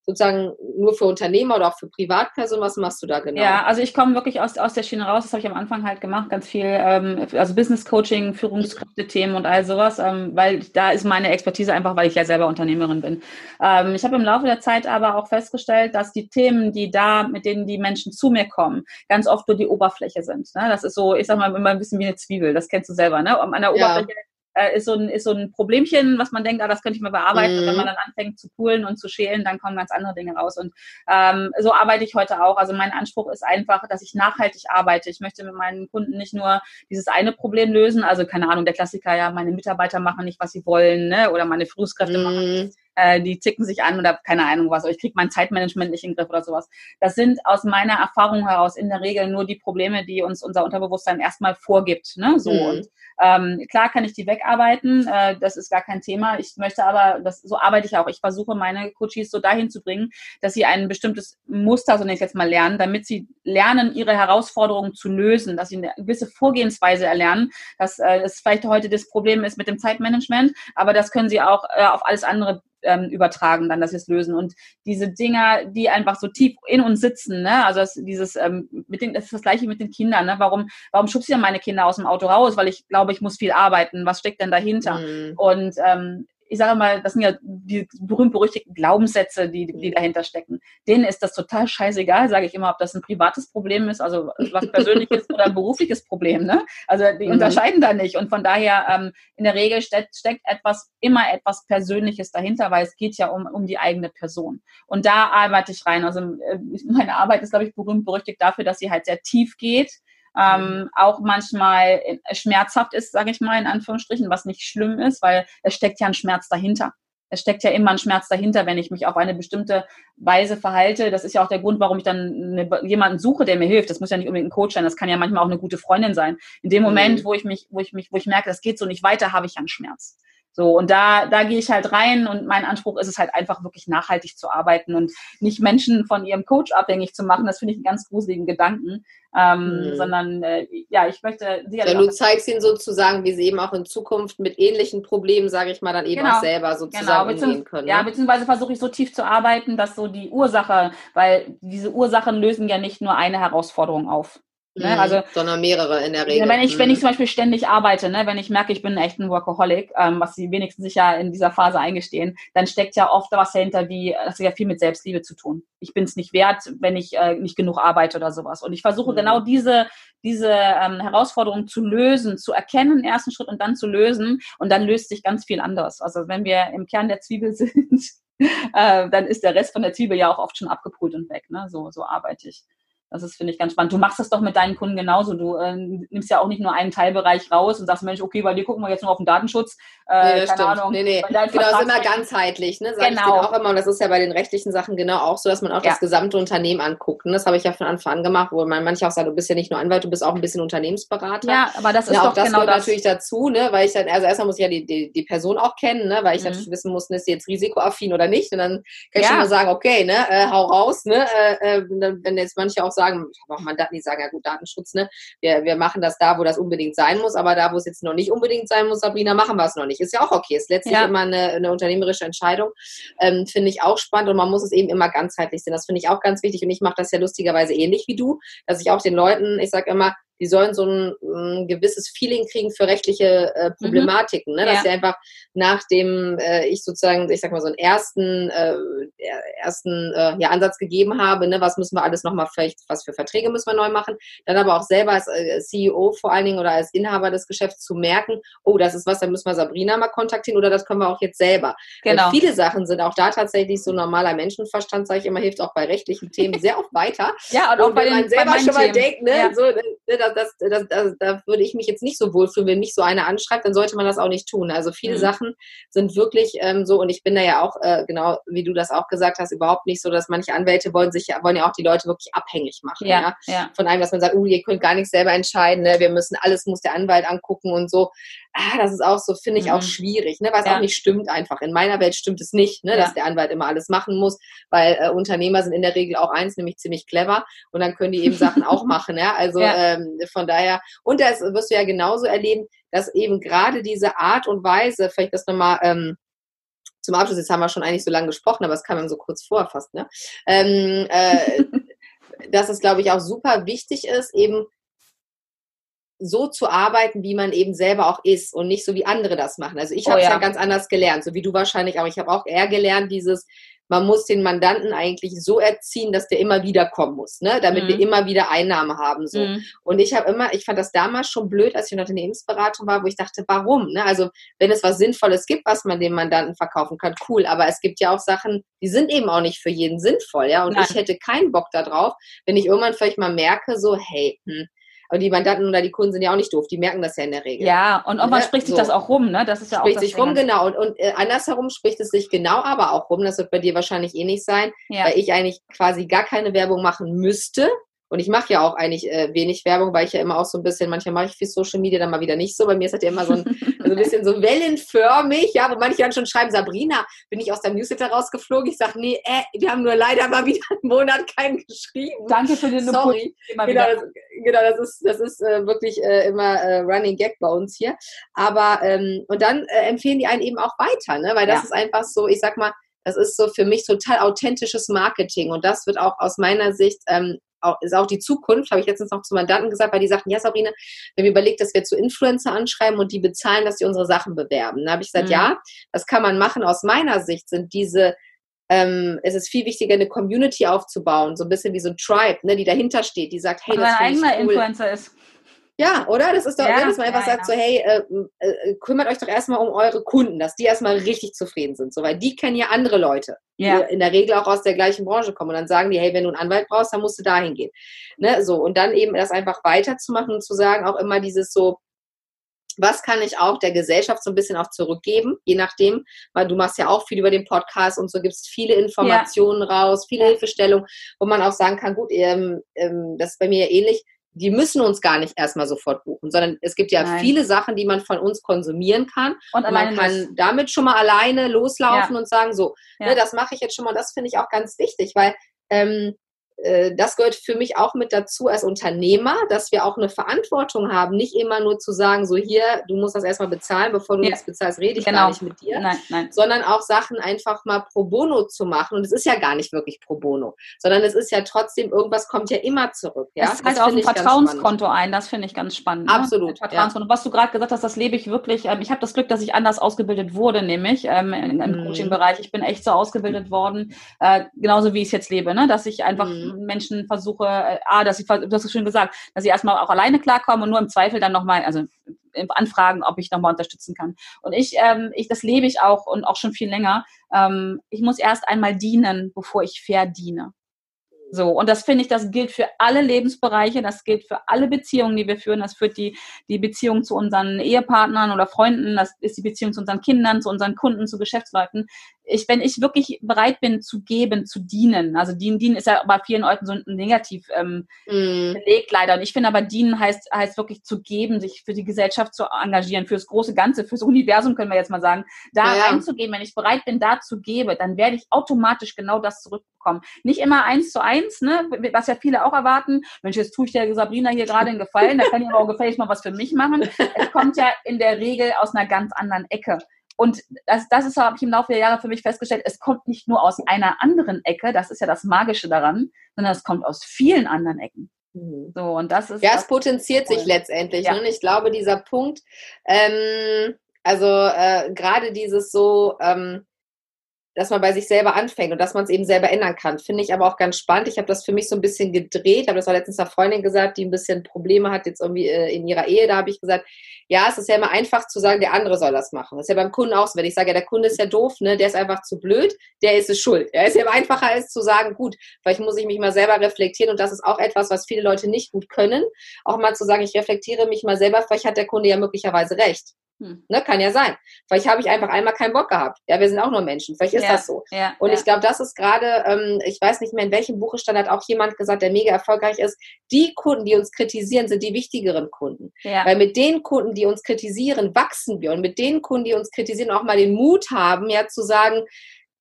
sozusagen nur für Unternehmer oder auch für Privatpersonen? Was machst du da genau? Ja, also ich komme wirklich aus, aus der Schiene raus. Das habe ich am Anfang halt gemacht, ganz viel, ähm, also Business Coaching, Führungskräfte-Themen und all sowas, ähm, weil da ist meine Expertise einfach, weil ich ja selber Unternehmerin bin. Ähm, ich habe im Laufe der Zeit aber auch festgestellt, dass die Themen, die da, mit denen die Menschen zu mir kommen, ganz oft nur die Oberfläche sind. Ne? Das ist so, ich sag mal, immer ein bisschen wie eine Zwiebel. Das kennst du selber. Ne? An der Oberfläche äh, ist, so ein, ist so ein Problemchen, was man denkt, ah, das könnte ich mal bearbeiten. Mhm. Und wenn man dann anfängt zu poolen und zu schälen, dann kommen ganz andere Dinge raus. Und ähm, so arbeite ich heute auch. Also mein Anspruch ist einfach, dass ich nachhaltig arbeite. Ich möchte mit meinen Kunden nicht nur dieses eine Problem lösen, also keine Ahnung, der Klassiker ja, meine Mitarbeiter machen nicht, was sie wollen, ne? oder meine Führungskräfte mhm. machen äh, die zicken sich an oder keine Ahnung was, oder ich kriege mein Zeitmanagement nicht in den Griff oder sowas. Das sind aus meiner Erfahrung heraus in der Regel nur die Probleme, die uns unser Unterbewusstsein erstmal vorgibt. Ne? So mhm. und ähm, klar kann ich die wegarbeiten, äh, das ist gar kein Thema. Ich möchte aber, das, so arbeite ich auch. Ich versuche meine Coaches so dahin zu bringen, dass sie ein bestimmtes Muster, so nenne ich jetzt mal, lernen, damit sie lernen, ihre Herausforderungen zu lösen, dass sie eine gewisse Vorgehensweise erlernen. Dass äh, das vielleicht heute das Problem ist mit dem Zeitmanagement, aber das können sie auch äh, auf alles andere ähm, übertragen, dann, dass wir es lösen. Und diese Dinger, die einfach so tief in uns sitzen, ne? also das, dieses, ähm, mit den, das ist das gleiche mit den Kindern, ne? warum, warum schubst du meine Kinder aus dem Auto raus? Weil ich glaube, ich muss viel arbeiten. Was steckt denn dahinter? Mhm. Und ähm, ich sage mal, das sind ja die berühmt-berüchtigten Glaubenssätze, die, die dahinter stecken. Denen ist das total scheißegal, sage ich immer, ob das ein privates Problem ist, also was persönliches oder ein berufliches Problem. Ne? Also die mhm. unterscheiden da nicht. Und von daher, ähm, in der Regel steckt, steckt etwas, immer etwas Persönliches dahinter, weil es geht ja um, um die eigene Person. Und da arbeite ich rein. Also äh, meine Arbeit ist, glaube ich, berühmt-berüchtigt dafür, dass sie halt sehr tief geht ähm, mhm. auch manchmal schmerzhaft ist, sage ich mal in Anführungsstrichen, was nicht schlimm ist, weil es steckt ja ein Schmerz dahinter. Es steckt ja immer ein Schmerz dahinter, wenn ich mich auf eine bestimmte Weise verhalte. Das ist ja auch der Grund, warum ich dann eine, jemanden suche, der mir hilft. Das muss ja nicht unbedingt ein Coach sein, das kann ja manchmal auch eine gute Freundin sein. In dem Moment, mhm. wo ich mich, wo ich mich, wo ich merke, das geht so nicht weiter, habe ich ja einen Schmerz. So, und da, da gehe ich halt rein und mein Anspruch ist es halt einfach wirklich nachhaltig zu arbeiten und nicht Menschen von ihrem Coach abhängig zu machen. Das finde ich einen ganz gruseligen Gedanken. Ähm, mhm. sondern äh, ja, ich möchte sicherlich. Ja, du zeigst ihnen sozusagen, wie sie eben auch in Zukunft mit ähnlichen Problemen, sage ich mal, dann eben genau. auch selber sozusagen genau. umgehen können. Ja, ne? beziehungsweise versuche ich so tief zu arbeiten, dass so die Ursache, weil diese Ursachen lösen ja nicht nur eine Herausforderung auf. Ne? Mhm, also, sondern mehrere in der Regel. Wenn ich, wenn ich mhm. zum Beispiel ständig arbeite, ne? wenn ich merke, ich bin echt ein Workaholic, ähm, was die wenigsten sich ja in dieser Phase eingestehen, dann steckt ja oft was dahinter, wie, das hat ja viel mit Selbstliebe zu tun. Ich bin es nicht wert, wenn ich äh, nicht genug arbeite oder sowas. Und ich versuche mhm. genau diese, diese ähm, Herausforderung zu lösen, zu erkennen, ersten Schritt und dann zu lösen. Und dann löst sich ganz viel anders. Also wenn wir im Kern der Zwiebel sind, äh, dann ist der Rest von der Zwiebel ja auch oft schon abgebrüht und weg. Ne? So, so arbeite ich. Das ist, finde ich, ganz spannend. Du machst das doch mit deinen Kunden genauso. Du äh, nimmst ja auch nicht nur einen Teilbereich raus und sagst, Mensch, okay, bei dir gucken wir jetzt nur auf den Datenschutz. Äh, nee, keine stimmt. Ahnung. Nee, nee. Genau, ist immer ganzheitlich. Ne? Sag genau. auch immer. Und das ist ja bei den rechtlichen Sachen genau auch so, dass man auch ja. das gesamte Unternehmen anguckt. Und das habe ich ja von Anfang an gemacht, wo man manche auch sagt, du bist ja nicht nur Anwalt, du bist auch ein bisschen Unternehmensberater. Ja, aber das ist ja, auch das genau gehört das. natürlich dazu, ne? weil ich dann, also erstmal muss ich ja die, die, die Person auch kennen, ne? weil ich mhm. natürlich wissen muss, ist sie jetzt risikoaffin oder nicht. Und dann kann ich ja. schon mal sagen, okay, ne, äh, hau raus. Ne? Äh, äh, wenn jetzt manche auch sagen, ich habe auch mal Daten, die sagen, ja gut, Datenschutz, ne? Wir, wir machen das da, wo das unbedingt sein muss, aber da, wo es jetzt noch nicht unbedingt sein muss, Sabrina, machen wir es noch nicht. Ist ja auch okay. Ist letztlich ja. immer eine, eine unternehmerische Entscheidung. Ähm, finde ich auch spannend und man muss es eben immer ganzheitlich sehen. Das finde ich auch ganz wichtig und ich mache das ja lustigerweise ähnlich wie du, dass ich auch den Leuten, ich sage immer, die sollen so ein, ein gewisses Feeling kriegen für rechtliche äh, mhm. Problematiken, ne? dass ja. sie einfach nachdem äh, ich sozusagen, ich sag mal so einen ersten, äh, ersten äh, ja, Ansatz gegeben habe, ne? was müssen wir alles nochmal vielleicht, was für Verträge müssen wir neu machen, dann aber auch selber als äh, CEO vor allen Dingen oder als Inhaber des Geschäfts zu merken, oh, das ist was, dann müssen wir Sabrina mal kontaktieren oder das können wir auch jetzt selber. Genau. Weil viele Sachen sind auch da tatsächlich so normaler Menschenverstand, sage ich immer, hilft auch bei rechtlichen Themen sehr oft weiter. ja, und, und auch bei wenn den, man selber schon mal denkt, ne, ja. so, ne, das, das, das, da würde ich mich jetzt nicht so wohlfühlen, wenn mich so einer anschreibt, dann sollte man das auch nicht tun. Also viele mhm. Sachen sind wirklich ähm, so, und ich bin da ja auch, äh, genau wie du das auch gesagt hast, überhaupt nicht so, dass manche Anwälte wollen sich ja, wollen ja auch die Leute wirklich abhängig machen. Ja, ja? ja. Von einem, dass man sagt, oh, ihr könnt gar nicht selber entscheiden, ne? wir müssen, alles muss der Anwalt angucken und so. Ah, das ist auch so, finde ich mhm. auch schwierig, ne? was ja. auch nicht stimmt einfach. In meiner Welt stimmt es nicht, ne? dass der Anwalt immer alles machen muss, weil äh, Unternehmer sind in der Regel auch eins, nämlich ziemlich clever und dann können die eben Sachen auch machen. Ja? Also ähm, von daher, und das wirst du ja genauso erleben, dass eben gerade diese Art und Weise, vielleicht das nochmal ähm, zum Abschluss, jetzt haben wir schon eigentlich so lange gesprochen, aber es kam mir so kurz vor fast, ne? Ähm, äh, dass es, glaube ich, auch super wichtig ist, eben so zu arbeiten, wie man eben selber auch ist und nicht so wie andere das machen. Also ich oh, habe es ja. ja. ganz anders gelernt, so wie du wahrscheinlich auch. Ich habe auch eher gelernt, dieses man muss den Mandanten eigentlich so erziehen, dass der immer wieder kommen muss, ne? damit mhm. wir immer wieder Einnahmen haben. So. Mhm. Und ich habe immer, ich fand das damals schon blöd, als ich in der Unternehmensberatung war, wo ich dachte, warum? Ne? Also wenn es was Sinnvolles gibt, was man dem Mandanten verkaufen kann, cool. Aber es gibt ja auch Sachen, die sind eben auch nicht für jeden sinnvoll, ja. Und Nein. ich hätte keinen Bock darauf, wenn ich irgendwann vielleicht mal merke, so, hey, hm, aber die Mandanten oder die Kunden sind ja auch nicht doof, die merken das ja in der Regel. Ja, und irgendwann ne? spricht sich so. das auch rum, ne? Das ist ja spricht auch sich rum, genau. Und, und äh, andersherum spricht es sich genau aber auch rum. Das wird bei dir wahrscheinlich eh nicht sein, ja. weil ich eigentlich quasi gar keine Werbung machen müsste, und ich mache ja auch eigentlich äh, wenig Werbung, weil ich ja immer auch so ein bisschen, manchmal mache ich viel Social Media, dann mal wieder nicht so. Bei mir ist das ja immer so ein, so ein bisschen so wellenförmig, ja, wo manche dann schon schreiben, Sabrina, bin ich aus deinem Newsletter rausgeflogen? Ich sage, nee, äh, wir haben nur leider mal wieder einen Monat keinen geschrieben. Danke für den Sorry. Genau das, genau, das ist, das ist äh, wirklich äh, immer äh, Running Gag bei uns hier. Aber, ähm, und dann äh, empfehlen die einen eben auch weiter, ne? weil das ja. ist einfach so, ich sag mal, das ist so für mich total authentisches Marketing und das wird auch aus meiner Sicht ähm, auch, ist auch die Zukunft, habe ich letztens noch zu Mandanten gesagt, weil die sagten, ja Sabrina, wir haben überlegt, dass wir zu Influencer anschreiben und die bezahlen, dass sie unsere Sachen bewerben. Da habe ich gesagt, mhm. ja, das kann man machen. Aus meiner Sicht sind diese ähm, es ist viel wichtiger, eine Community aufzubauen, so ein bisschen wie so ein Tribe, ne, die dahinter steht, die sagt, hey, das ist cool. Influencer ist. Ja, oder? Das ist doch, ja, dass man einfach ja, sagt, ja. so, hey, äh, äh, kümmert euch doch erstmal um eure Kunden, dass die erstmal richtig zufrieden sind, so, weil die kennen ja andere Leute, ja. die in der Regel auch aus der gleichen Branche kommen. Und dann sagen die, hey, wenn du einen Anwalt brauchst, dann musst du dahin gehen. Ne? So, und dann eben das einfach weiterzumachen und zu sagen, auch immer dieses so, was kann ich auch der Gesellschaft so ein bisschen auch zurückgeben, je nachdem, weil du machst ja auch viel über den Podcast und so gibst viele Informationen ja. raus, viele Hilfestellungen, wo man auch sagen kann, gut, ähm, ähm, das ist bei mir ähnlich, die müssen uns gar nicht erstmal sofort buchen, sondern es gibt ja Nein. viele Sachen, die man von uns konsumieren kann. Und, und man kann das. damit schon mal alleine loslaufen ja. und sagen, so, ja. ne, das mache ich jetzt schon mal, das finde ich auch ganz wichtig, weil ähm, äh, das gehört für mich auch mit dazu als Unternehmer, dass wir auch eine Verantwortung haben, nicht immer nur zu sagen, so hier, du musst das erstmal bezahlen, bevor du ja. das bezahlst, rede ich genau. gar nicht mit dir, nein, nein. sondern auch Sachen einfach mal pro bono zu machen. Und es ist ja gar nicht wirklich pro bono, sondern es ist ja trotzdem, irgendwas kommt ja immer zurück. Ja? Es zahlt auf ein Vertrauenskonto ein, das finde ich ganz spannend. Ne? Absolut. Ja. Was du gerade gesagt hast, das lebe ich wirklich. Ähm, ich habe das Glück, dass ich anders ausgebildet wurde, nämlich ähm, im mm. Coaching-Bereich. Ich bin echt so ausgebildet worden, äh, genauso wie ich es jetzt lebe, ne? dass ich einfach mm Menschen versuche, äh, ah, dass ich, du hast es schon gesagt, dass sie erstmal auch alleine klarkommen und nur im Zweifel dann nochmal, also anfragen, ob ich nochmal unterstützen kann. Und ich, ähm, ich, das lebe ich auch und auch schon viel länger. Ähm, ich muss erst einmal dienen, bevor ich verdiene. So, und das finde ich, das gilt für alle Lebensbereiche, das gilt für alle Beziehungen, die wir führen. Das führt die, die Beziehung zu unseren Ehepartnern oder Freunden, das ist die Beziehung zu unseren Kindern, zu unseren Kunden, zu Geschäftsleuten. Ich, wenn ich wirklich bereit bin zu geben, zu dienen, also dienen, dienen ist ja bei vielen Leuten so negativ ähm, mm. belegt leider. Und ich finde aber dienen heißt, heißt wirklich zu geben, sich für die Gesellschaft zu engagieren, fürs große Ganze, fürs Universum können wir jetzt mal sagen, da ja. reinzugehen. Wenn ich bereit bin, da zu geben, dann werde ich automatisch genau das zurückbekommen. Nicht immer eins zu eins eins, ne, was ja viele auch erwarten. Mensch, jetzt tue ich der Sabrina hier gerade einen Gefallen, da kann ich aber auch gefälligst mal was für mich machen. Es kommt ja in der Regel aus einer ganz anderen Ecke. Und das, das ist, habe ich im Laufe der Jahre für mich festgestellt, es kommt nicht nur aus einer anderen Ecke, das ist ja das Magische daran, sondern es kommt aus vielen anderen Ecken. Mhm. So, und das ist. Ja, es potenziert sich letztendlich. Ja. Ne? Ich glaube, dieser Punkt, ähm, also äh, gerade dieses so, ähm, dass man bei sich selber anfängt und dass man es eben selber ändern kann. Finde ich aber auch ganz spannend. Ich habe das für mich so ein bisschen gedreht, habe das auch letztens einer Freundin gesagt, die ein bisschen Probleme hat jetzt irgendwie äh, in ihrer Ehe. Da habe ich gesagt, ja, es ist ja immer einfach zu sagen, der andere soll das machen. Das ist ja beim Kunden auch so. Wenn ich sage, ja, der Kunde ist ja doof, ne, der ist einfach zu blöd, der ist es schuld. Ja, ist ja einfacher als zu sagen, gut, vielleicht muss ich mich mal selber reflektieren und das ist auch etwas, was viele Leute nicht gut können. Auch mal zu sagen, ich reflektiere mich mal selber, vielleicht hat der Kunde ja möglicherweise recht. Hm. Ne, kann ja sein. Vielleicht habe ich einfach einmal keinen Bock gehabt. Ja, wir sind auch nur Menschen. Vielleicht ist ja, das so. Ja, und ja. ich glaube, das ist gerade, ähm, ich weiß nicht mehr, in welchem Buch stand, hat auch jemand gesagt, der mega erfolgreich ist. Die Kunden, die uns kritisieren, sind die wichtigeren Kunden. Weil mit den Kunden, die uns kritisieren, wachsen wir. Und mit den Kunden, die uns kritisieren, auch mal den Mut haben, ja, zu sagen,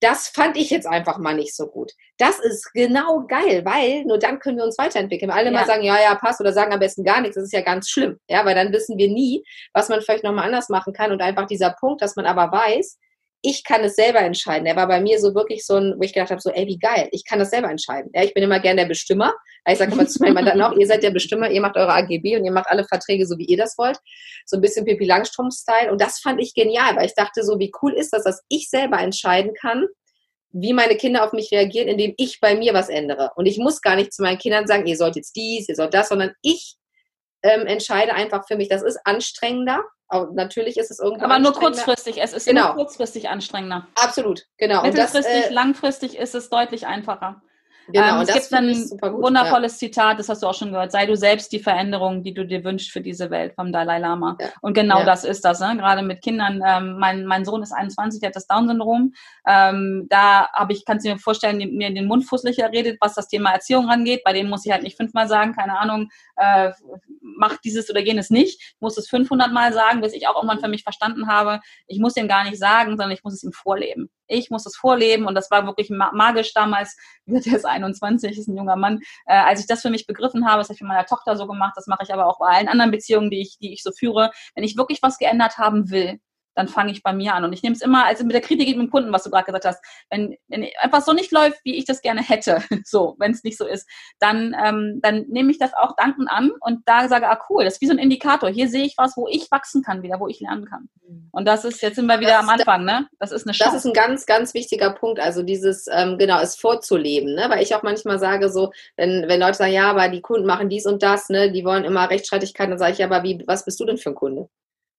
das fand ich jetzt einfach mal nicht so gut. Das ist genau geil, weil nur dann können wir uns weiterentwickeln. Alle ja. mal sagen, ja, ja, passt oder sagen am besten gar nichts, das ist ja ganz schlimm. Ja, weil dann wissen wir nie, was man vielleicht nochmal anders machen kann. Und einfach dieser Punkt, dass man aber weiß, ich kann es selber entscheiden. Der war bei mir so wirklich so ein, wo ich gedacht habe, so, ey, wie geil, ich kann das selber entscheiden. Ja, ich bin immer gern der Bestimmer. Ich sage immer zu meinem Mandanten auch, ihr seid der Bestimmer, ihr macht eure AGB und ihr macht alle Verträge so, wie ihr das wollt. So ein bisschen Pippi Langstrumpf-Style. Und das fand ich genial, weil ich dachte so, wie cool ist das, dass ich selber entscheiden kann, wie meine Kinder auf mich reagieren, indem ich bei mir was ändere. Und ich muss gar nicht zu meinen Kindern sagen, ihr sollt jetzt dies, ihr sollt das, sondern ich ähm, entscheide einfach für mich. Das ist anstrengender. Aber natürlich ist es irgendwie. Aber nur kurzfristig. Es ist genau. nur kurzfristig anstrengender. Absolut, genau. Mittelfristig, das, äh, langfristig ist es deutlich einfacher. Genau, ähm, es gibt ein wundervolles ja. Zitat, das hast du auch schon gehört. Sei du selbst die Veränderung, die du dir wünschst für diese Welt vom Dalai Lama. Ja. Und genau ja. das ist das. Ne? Gerade mit Kindern. Ähm, mein, mein Sohn ist 21, der hat das Down-Syndrom. Ähm, da habe ich, kannst du dir vorstellen, mir in den Mund fusslicher redet, was das Thema Erziehung rangeht. Bei dem muss ich halt nicht fünfmal sagen, keine Ahnung, äh, mach dieses oder jenes nicht. Ich muss es 500 Mal sagen, bis ich auch irgendwann für mich verstanden habe. Ich muss ihm gar nicht sagen, sondern ich muss es ihm vorleben. Ich muss es vorleben und das war wirklich magisch damals. Der ist 21, ist ein junger Mann. Äh, als ich das für mich begriffen habe, das habe ich mit meiner Tochter so gemacht, das mache ich aber auch bei allen anderen Beziehungen, die ich, die ich so führe. Wenn ich wirklich was geändert haben will, dann fange ich bei mir an. Und ich nehme es immer, also mit der Kritik mit dem Kunden, was du gerade gesagt hast, wenn, wenn etwas so nicht läuft, wie ich das gerne hätte, so, wenn es nicht so ist, dann, ähm, dann nehme ich das auch dankend an und da sage, ah cool, das ist wie so ein Indikator. Hier sehe ich was, wo ich wachsen kann wieder, wo ich lernen kann. Mhm. Und das ist, jetzt sind wir wieder das am Anfang, ne? Das ist eine Chance. Das ist ein ganz, ganz wichtiger Punkt, also dieses, ähm, genau, es vorzuleben, ne? Weil ich auch manchmal sage so, wenn, wenn Leute sagen, ja, aber die Kunden machen dies und das, ne, die wollen immer Rechtsstreitigkeiten, dann sage ich, ja, aber wie, was bist du denn für ein Kunde?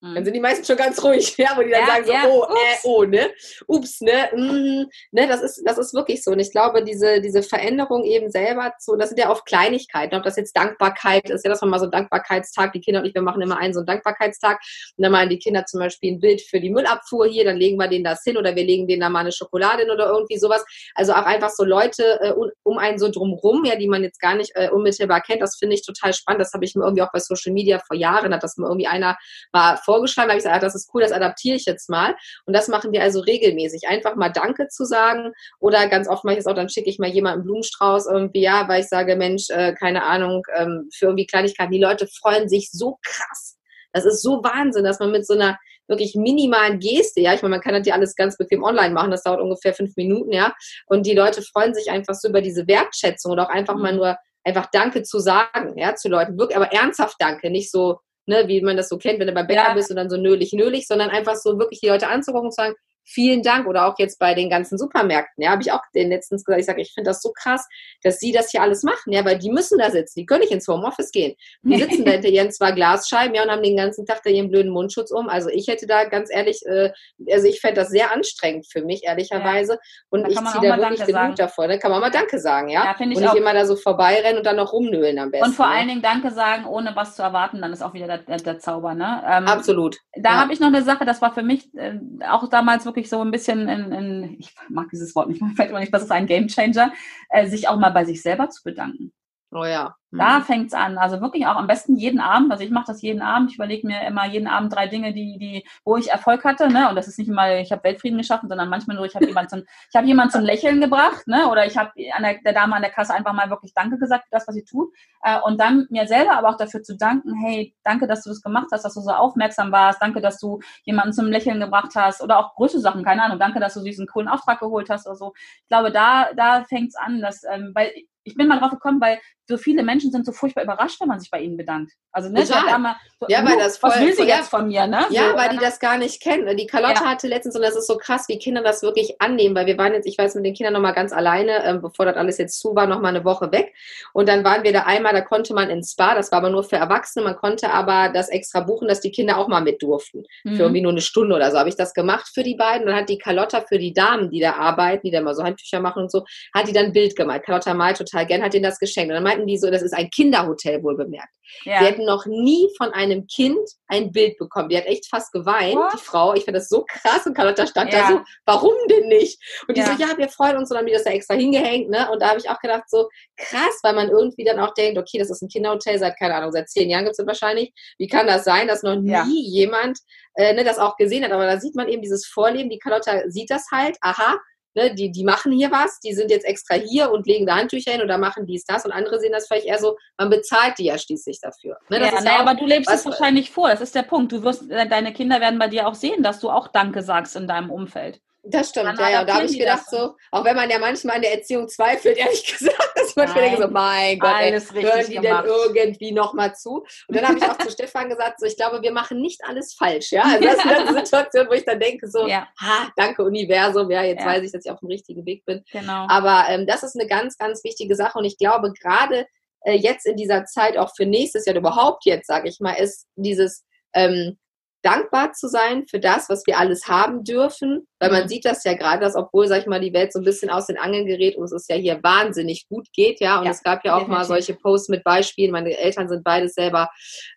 Dann mhm. sind die meisten schon ganz ruhig, ja, wo die dann ja, sagen so, ja, oh, äh, oh, ne, ups, ne, mm, ne, das ist, das ist wirklich so. Und ich glaube, diese, diese Veränderung eben selber zu, das sind ja oft Kleinigkeiten, ob das jetzt Dankbarkeit ist, ja, das war mal so ein Dankbarkeitstag, die Kinder und ich, wir machen immer einen so einen Dankbarkeitstag und dann malen die Kinder zum Beispiel ein Bild für die Müllabfuhr hier, dann legen wir denen das hin oder wir legen denen da mal eine Schokolade hin oder irgendwie sowas. Also auch einfach so Leute äh, um einen so drumrum, ja, die man jetzt gar nicht äh, unmittelbar kennt, das finde ich total spannend. Das habe ich mir irgendwie auch bei Social Media vor Jahren, hat das mal irgendwie einer war vorgeschlagen, habe ich gesagt, ah, das ist cool, das adaptiere ich jetzt mal. Und das machen wir also regelmäßig. Einfach mal Danke zu sagen oder ganz oft mache ich es auch, dann schicke ich mal jemanden Blumenstrauß irgendwie, ja, weil ich sage, Mensch, äh, keine Ahnung, ähm, für irgendwie Kleinigkeiten. Die Leute freuen sich so krass. Das ist so Wahnsinn, dass man mit so einer wirklich minimalen Geste, ja, ich meine, man kann das ja alles ganz bequem online machen, das dauert ungefähr fünf Minuten, ja, und die Leute freuen sich einfach so über diese Wertschätzung oder auch einfach mal mhm. nur einfach Danke zu sagen, ja, zu Leuten, wirklich, aber ernsthaft Danke, nicht so, ne, wie man das so kennt, wenn du beim Bäcker ja. bist und dann so nölig, nölig, sondern einfach so wirklich die Leute anzugucken und zu sagen, vielen Dank. Oder auch jetzt bei den ganzen Supermärkten, ja, habe ich auch den letztens gesagt, ich sage, ich finde das so krass, dass sie das hier alles machen, ja, weil die müssen da sitzen, die können nicht ins Homeoffice gehen. Die sitzen da hinter ihren zwei Glasscheiben, ja, und haben den ganzen Tag da ihren blöden Mundschutz um. Also ich hätte da ganz ehrlich, äh, also ich fände das sehr anstrengend für mich, ehrlicherweise. Ja. Und ich ziehe da wirklich den Hut davor. Da kann man mal Danke sagen, ja. ja und nicht immer da so vorbeirennen und dann noch rumnöhlen am besten. Und vor ja. allen Dingen Danke sagen, ohne was zu erwarten, dann ist auch wieder der, der, der Zauber, ne? Ähm, Absolut. Da habe ich noch eine Sache, das war für mich äh, auch damals wirklich so ein bisschen ein, ein, ich mag dieses Wort nicht, man fällt immer nicht, das ist ein Gamechanger, äh, sich auch mal bei sich selber zu bedanken. Oh ja. Da mhm. fängt's an. Also wirklich auch am besten jeden Abend. Also ich mache das jeden Abend. Ich überlege mir immer jeden Abend drei Dinge, die, die, wo ich Erfolg hatte. Ne? Und das ist nicht mal, ich habe Weltfrieden geschaffen, sondern manchmal nur, ich habe jemand zum, ich habe jemand zum Lächeln gebracht, ne? Oder ich habe der, der Dame an der Kasse einfach mal wirklich Danke gesagt für das, was sie tut. Äh, und dann mir selber aber auch dafür zu danken, hey, danke, dass du das gemacht hast, dass du so aufmerksam warst, danke, dass du jemanden zum Lächeln gebracht hast oder auch größere Sachen, keine Ahnung, danke, dass du diesen coolen Auftrag geholt hast oder so. Ich glaube, da, da fängt's an, dass, ähm, weil ich bin mal drauf gekommen, weil so viele Menschen sind so furchtbar überrascht, wenn man sich bei ihnen bedankt. Also ne, Total. Mal, so, ja, weil das voll, was will sie ja, jetzt von mir, ne? Ja, so, weil die das gar nicht kennen. Die Carlotta ja. hatte letztens, und das ist so krass, wie Kinder das wirklich annehmen, weil wir waren jetzt, ich weiß, mit den Kindern nochmal ganz alleine, ähm, bevor das alles jetzt zu war, nochmal eine Woche weg. Und dann waren wir da einmal, da konnte man ins Spa, das war aber nur für Erwachsene, man konnte aber das extra buchen, dass die Kinder auch mal mit durften. Mhm. Für irgendwie nur eine Stunde oder so habe ich das gemacht für die beiden. Dann hat die Carlotta für die Damen, die da arbeiten, die da mal so Handtücher machen und so, hat die dann ein Bild gemalt. Carlotta malt total gern, hat denen das geschenkt. Und dann meinten die so, das ist ein Kinderhotel wohl bemerkt. Ja. Die hätten noch nie von einem Kind ein Bild bekommen. Die hat echt fast geweint, What? die Frau. Ich finde das so krass. Und Carlotta stand ja. da so, warum denn nicht? Und die ja. so, ja, wir freuen uns. Und dann haben die das da extra hingehängt. Ne? Und da habe ich auch gedacht, so krass, weil man irgendwie dann auch denkt, okay, das ist ein Kinderhotel seit, keine Ahnung, seit zehn Jahren gibt es wahrscheinlich. Wie kann das sein, dass noch nie ja. jemand äh, ne, das auch gesehen hat? Aber da sieht man eben dieses Vorleben. Die Carlotta sieht das halt. Aha, ne, die, die machen hier was, die sind jetzt extra hier und legen da Handtücher hin oder machen dies, das und andere sehen das vielleicht eher so, man bezahlt die ja schließlich dafür. Ne, ja, ja aber du lebst es wahrscheinlich vor, das ist der Punkt. Du wirst, deine Kinder werden bei dir auch sehen, dass du auch Danke sagst in deinem Umfeld. Das stimmt, ja, ja. Und da habe ich gedacht, so, auch wenn man ja manchmal an der Erziehung zweifelt, ehrlich gesagt, dass man denkt so, mein Gott, ey, hören die gemacht. denn irgendwie nochmal zu? Und dann habe ich auch zu Stefan gesagt, so, ich glaube, wir machen nicht alles falsch, ja. Also das ist eine Situation, wo ich dann denke, so, ja. ha, danke Universum, ja, jetzt ja. weiß ich, dass ich auf dem richtigen Weg bin. Genau. Aber ähm, das ist eine ganz, ganz wichtige Sache und ich glaube, gerade äh, jetzt in dieser Zeit, auch für nächstes Jahr, überhaupt jetzt, sage ich mal, ist dieses ähm, dankbar zu sein für das, was wir alles haben dürfen, weil man mhm. sieht das ja gerade, dass obwohl, sag ich mal, die Welt so ein bisschen aus den Angeln gerät und es ja hier wahnsinnig gut geht, ja, und ja, es gab ja auch definitiv. mal solche Posts mit Beispielen, meine Eltern sind beides selber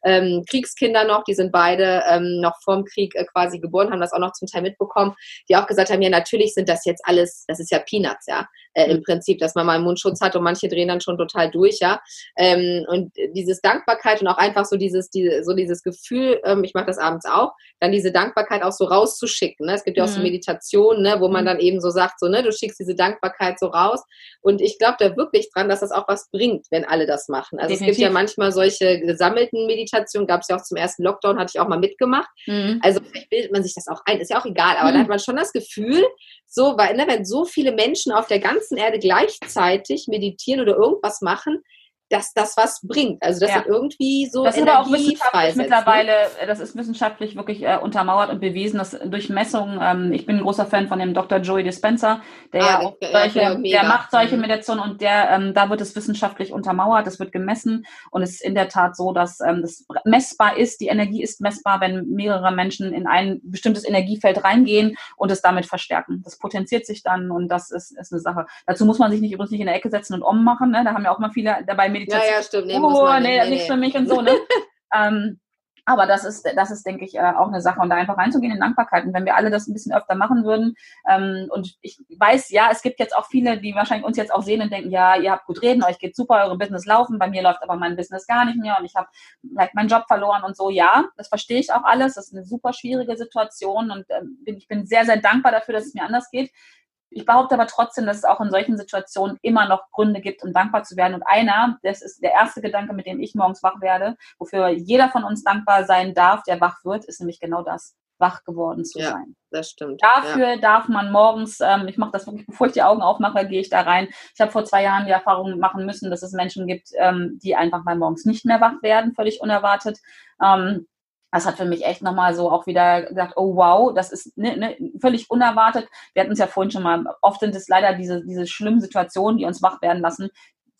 ähm, Kriegskinder noch, die sind beide ähm, noch vorm Krieg äh, quasi geboren, haben das auch noch zum Teil mitbekommen, die auch gesagt haben, ja, natürlich sind das jetzt alles, das ist ja Peanuts, ja, äh, im mhm. Prinzip, dass man mal einen Mundschutz hat und manche drehen dann schon total durch, ja, ähm, und dieses Dankbarkeit und auch einfach so dieses, diese, so dieses Gefühl, ähm, ich mache das abends auch, dann diese Dankbarkeit auch so rauszuschicken, ne? es gibt ja auch so mhm. Meditationen, Meditation, ne, wo man mhm. dann eben so sagt, so, ne, du schickst diese Dankbarkeit so raus. Und ich glaube da wirklich dran, dass das auch was bringt, wenn alle das machen. Also Definitiv. es gibt ja manchmal solche gesammelten Meditationen, gab es ja auch zum ersten Lockdown, hatte ich auch mal mitgemacht. Mhm. Also vielleicht bildet man sich das auch ein, ist ja auch egal, aber mhm. da hat man schon das Gefühl, so, weil, ne, wenn so viele Menschen auf der ganzen Erde gleichzeitig meditieren oder irgendwas machen, dass das was bringt. Also das ja. irgendwie so das ist aber auch wissenschaftlich mittlerweile, äh, das ist wissenschaftlich wirklich äh, untermauert und bewiesen, dass durch Messungen, ähm, ich bin ein großer Fan von dem Dr. Joey Dispenza, der ah, ja auch solche, ja, der macht solche mhm. Meditationen und der, ähm, da wird es wissenschaftlich untermauert, das wird gemessen und es ist in der Tat so, dass ähm, das messbar ist, die Energie ist messbar, wenn mehrere Menschen in ein bestimmtes Energiefeld reingehen und es damit verstärken. Das potenziert sich dann und das ist, ist eine Sache. Dazu muss man sich nicht übrigens nicht in der Ecke setzen und ummachen, ne? da haben ja auch mal viele dabei Meditation. Ja, ja, stimmt. Nee, oh, nee, nee, nicht für mich und so, ne? ähm, aber das ist, das ist, denke ich, äh, auch eine Sache. Und da einfach reinzugehen in Dankbarkeit. Und wenn wir alle das ein bisschen öfter machen würden, ähm, und ich weiß, ja, es gibt jetzt auch viele, die wahrscheinlich uns jetzt auch sehen und denken, ja, ihr habt gut reden, euch geht super, eure Business laufen, bei mir läuft aber mein Business gar nicht mehr und ich habe vielleicht meinen Job verloren und so. Ja, das verstehe ich auch alles. Das ist eine super schwierige Situation und ähm, ich bin sehr, sehr dankbar dafür, dass es mir anders geht. Ich behaupte aber trotzdem, dass es auch in solchen Situationen immer noch Gründe gibt, um dankbar zu werden. Und einer, das ist der erste Gedanke, mit dem ich morgens wach werde, wofür jeder von uns dankbar sein darf, der wach wird, ist nämlich genau das, wach geworden zu ja, sein. Das stimmt. Dafür ja. darf man morgens, ähm, ich mache das wirklich, bevor ich die Augen aufmache, gehe ich da rein. Ich habe vor zwei Jahren die Erfahrung machen müssen, dass es Menschen gibt, ähm, die einfach mal morgens nicht mehr wach werden, völlig unerwartet. Ähm, das hat für mich echt nochmal so auch wieder gesagt, oh wow, das ist ne, ne, völlig unerwartet. Wir hatten es ja vorhin schon mal, oft sind es leider diese, diese schlimmen Situationen, die uns wach werden lassen,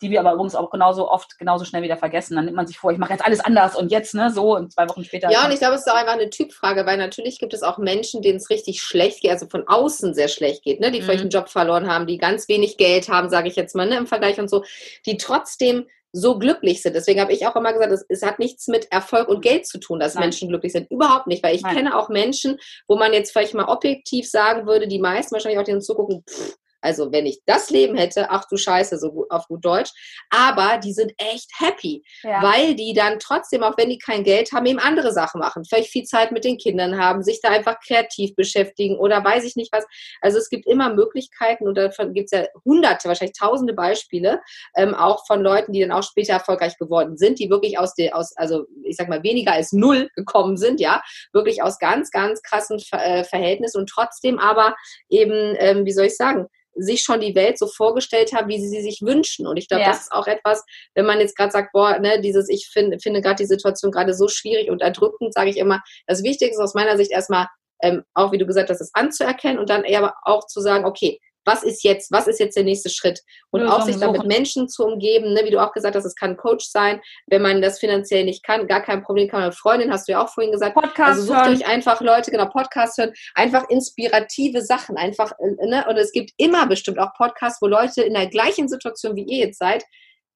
die wir aber übrigens auch genauso oft, genauso schnell wieder vergessen. Dann nimmt man sich vor, ich mache jetzt alles anders und jetzt, ne, so und zwei Wochen später. Ja, und ich glaube, es ist auch einfach eine Typfrage, weil natürlich gibt es auch Menschen, denen es richtig schlecht geht, also von außen sehr schlecht geht, ne, die mhm. vielleicht einen Job verloren haben, die ganz wenig Geld haben, sage ich jetzt mal, ne, im Vergleich und so, die trotzdem so glücklich sind. Deswegen habe ich auch immer gesagt, es, es, hat nichts mit Erfolg und Geld zu tun, dass Nein. Menschen glücklich sind. Überhaupt nicht, weil ich Nein. kenne auch Menschen, wo man jetzt vielleicht mal objektiv sagen würde, die meisten wahrscheinlich auch denen zugucken, pff, also wenn ich das Leben hätte, ach du Scheiße, so gut, auf gut Deutsch. Aber die sind echt happy, ja. weil die dann trotzdem, auch wenn die kein Geld haben, eben andere Sachen machen. Vielleicht viel Zeit mit den Kindern haben, sich da einfach kreativ beschäftigen oder weiß ich nicht was. Also es gibt immer Möglichkeiten und davon gibt es ja hunderte, wahrscheinlich tausende Beispiele, ähm, auch von Leuten, die dann auch später erfolgreich geworden sind, die wirklich aus der, aus, also ich sag mal, weniger als null gekommen sind, ja, wirklich aus ganz, ganz krassen Ver äh, Verhältnissen und trotzdem aber eben, ähm, wie soll ich sagen, sich schon die Welt so vorgestellt haben, wie sie sie sich wünschen. Und ich glaube, ja. das ist auch etwas, wenn man jetzt gerade sagt, boah, ne, dieses, ich find, finde gerade die Situation gerade so schwierig und erdrückend, sage ich immer, das Wichtigste ist aus meiner Sicht erstmal, ähm, auch wie du gesagt hast, es anzuerkennen und dann eher auch zu sagen, okay, was ist jetzt, was ist jetzt der nächste Schritt? Und auch sich dann mit Menschen zu umgeben, ne, wie du auch gesagt hast, es kann Coach sein, wenn man das finanziell nicht kann, gar kein Problem, kann man eine Freundin, hast du ja auch vorhin gesagt. Podcast also sucht hören. euch einfach Leute, genau, Podcast hören, einfach inspirative Sachen, einfach, äh, ne, und es gibt immer bestimmt auch Podcasts, wo Leute in der gleichen Situation wie ihr jetzt seid,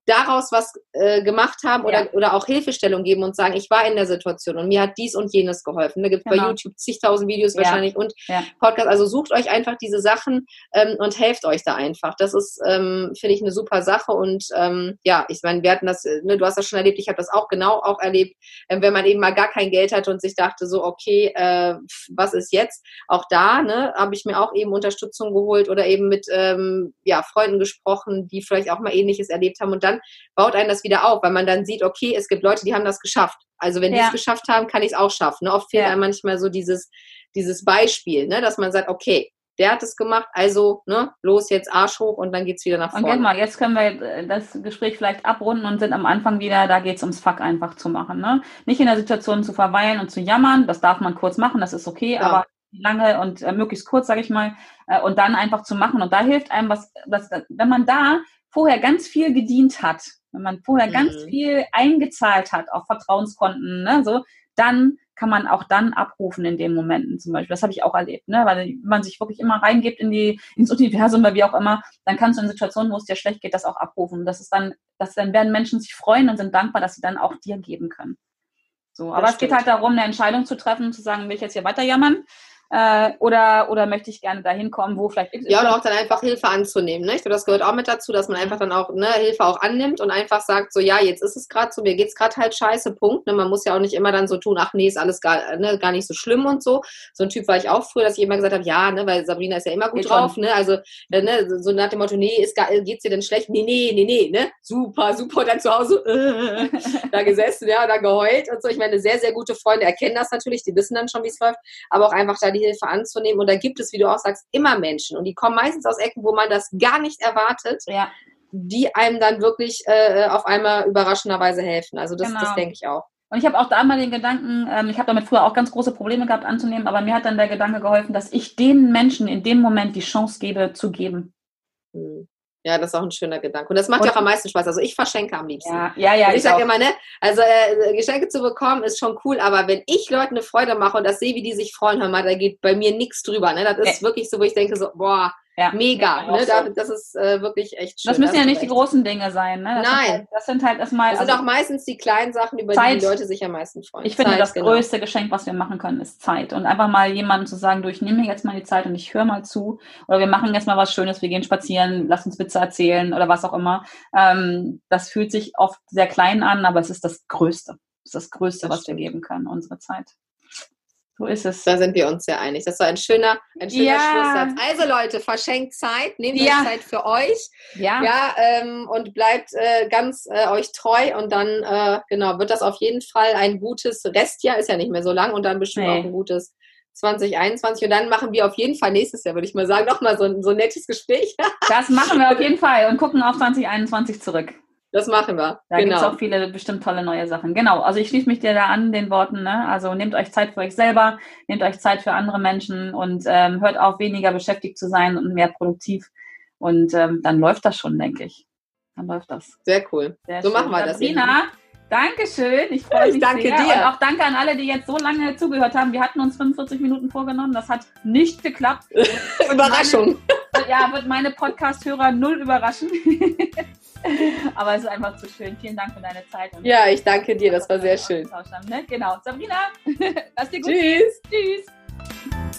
daraus was äh, gemacht haben oder, ja. oder auch Hilfestellung geben und sagen, ich war in der Situation und mir hat dies und jenes geholfen. Da gibt es genau. bei YouTube zigtausend Videos ja. wahrscheinlich und ja. Podcast. Also sucht euch einfach diese Sachen ähm, und helft euch da einfach. Das ist, ähm, finde ich, eine super Sache. Und ähm, ja, ich meine, wir hatten das, ne, du hast das schon erlebt, ich habe das auch genau auch erlebt, ähm, wenn man eben mal gar kein Geld hatte und sich dachte, so, okay, äh, was ist jetzt? Auch da ne, habe ich mir auch eben Unterstützung geholt oder eben mit ähm, ja, Freunden gesprochen, die vielleicht auch mal ähnliches erlebt haben und dann baut einen das wieder auf, weil man dann sieht, okay, es gibt Leute, die haben das geschafft. Also wenn ja. die es geschafft haben, kann ich es auch schaffen. Ne? Oft fehlt ja. einem manchmal so dieses, dieses Beispiel, ne? dass man sagt, okay, der hat es gemacht, also ne, los jetzt Arsch hoch und dann geht's wieder nach vorne. Und mal, jetzt können wir äh, das Gespräch vielleicht abrunden und sind am Anfang wieder, da geht's ums Fuck einfach zu machen. Ne? Nicht in der Situation zu verweilen und zu jammern, das darf man kurz machen, das ist okay, ja. aber lange und äh, möglichst kurz, sage ich mal, äh, und dann einfach zu machen. Und da hilft einem was, was, wenn man da vorher ganz viel gedient hat, wenn man vorher mhm. ganz viel eingezahlt hat auf Vertrauenskonten, ne, so, dann kann man auch dann abrufen in den Momenten zum Beispiel. Das habe ich auch erlebt, ne? weil wenn man sich wirklich immer reingibt in die, ins Universum oder wie auch immer, dann kannst du in Situationen, wo es dir schlecht geht, das auch abrufen. Das ist dann, das, dann werden Menschen sich freuen und sind dankbar, dass sie dann auch dir geben können. So, aber das es geht halt darum, eine Entscheidung zu treffen, zu sagen, will ich jetzt hier weiter jammern äh, oder, oder möchte ich gerne dahin kommen, wo vielleicht. Ja, oder auch dann einfach Hilfe anzunehmen. Ne? Ich glaube, das gehört auch mit dazu, dass man einfach dann auch ne, Hilfe auch annimmt und einfach sagt, so, ja, jetzt ist es gerade so, mir geht es gerade halt scheiße, Punkt. Ne? Man muss ja auch nicht immer dann so tun, ach nee, ist alles gar, ne, gar nicht so schlimm und so. So ein Typ war ich auch früher, dass ich immer gesagt habe, ja, ne, weil Sabrina ist ja immer gut geht drauf, ne? Also, äh, ne, so nach dem Motto, nee, ist gar, geht's dir denn schlecht? Nee, nee, nee, nee, ne? Super, super. Dann zu Hause äh, da gesessen, ja, da geheult und so. Ich meine, sehr, sehr gute Freunde erkennen das natürlich, die wissen dann schon, wie es läuft, aber auch einfach da die Hilfe anzunehmen und da gibt es, wie du auch sagst, immer Menschen und die kommen meistens aus Ecken, wo man das gar nicht erwartet. Ja. die einem dann wirklich äh, auf einmal überraschenderweise helfen. Also das, genau. das denke ich auch. Und ich habe auch da mal den Gedanken, ähm, ich habe damit früher auch ganz große Probleme gehabt anzunehmen, aber mir hat dann der Gedanke geholfen, dass ich den Menschen in dem Moment die Chance gebe, zu geben. Hm. Ja, das ist auch ein schöner Gedanke. Und das macht und, ja auch am meisten Spaß. Also ich verschenke am liebsten. Ja, ja, ja. Ich, ich sage immer, ne, also äh, Geschenke zu bekommen ist schon cool, aber wenn ich Leuten eine Freude mache und das sehe, wie die sich freuen, hör mal, da geht bei mir nichts drüber. Ne? Das ist ja. wirklich so, wo ich denke so, boah, ja, Mega, ne? So. das ist äh, wirklich echt schön. Das müssen ja nicht die großen Dinge sein, ne? Das Nein. Sind halt, das sind halt erstmal. Das also sind auch meistens die kleinen Sachen, über Zeit. die die Leute sich am meisten freuen. Ich finde, Zeit, das genau. größte Geschenk, was wir machen können, ist Zeit. Und einfach mal jemandem zu sagen, du, ich nehme mir jetzt mal die Zeit und ich höre mal zu. Oder wir machen jetzt mal was Schönes, wir gehen spazieren, lass uns Witze erzählen oder was auch immer. Ähm, das fühlt sich oft sehr klein an, aber es ist das Größte. Es ist das Größte, das was stimmt. wir geben können, unsere Zeit. So ist es. Da sind wir uns sehr einig. Das war ein schöner, ein schöner ja. Schlusssatz. Also Leute, verschenkt Zeit, nehmt ja. euch Zeit für euch. Ja. Ja, ähm, und bleibt äh, ganz äh, euch treu und dann, äh, genau, wird das auf jeden Fall ein gutes Restjahr, ist ja nicht mehr so lang und dann bestimmt nee. auch ein gutes 2021 und dann machen wir auf jeden Fall nächstes Jahr, würde ich mal sagen, nochmal so, so ein nettes Gespräch. das machen wir auf jeden Fall und gucken auf 2021 zurück. Das machen wir. Da genau. gibt es auch viele bestimmt tolle neue Sachen. Genau, also ich schließe mich dir da an den Worten. Ne? Also nehmt euch Zeit für euch selber, nehmt euch Zeit für andere Menschen und ähm, hört auf, weniger beschäftigt zu sein und mehr produktiv. Und ähm, dann läuft das schon, denke ich. Dann läuft das. Sehr cool. Sehr so schön. machen wir das. Sabrina, Dankeschön. Ich freue mich ich danke sehr. dir. Und auch danke an alle, die jetzt so lange zugehört haben. Wir hatten uns 45 Minuten vorgenommen. Das hat nicht geklappt. Überraschung. Meine, ja, wird meine Podcast-Hörer null überraschen. Aber es ist einfach zu schön. Vielen Dank für deine Zeit. ja, ich danke dir. Das war sehr schön. Haben, ne? Genau. Sabrina, lass dir gut. Tschüss. Tschüss.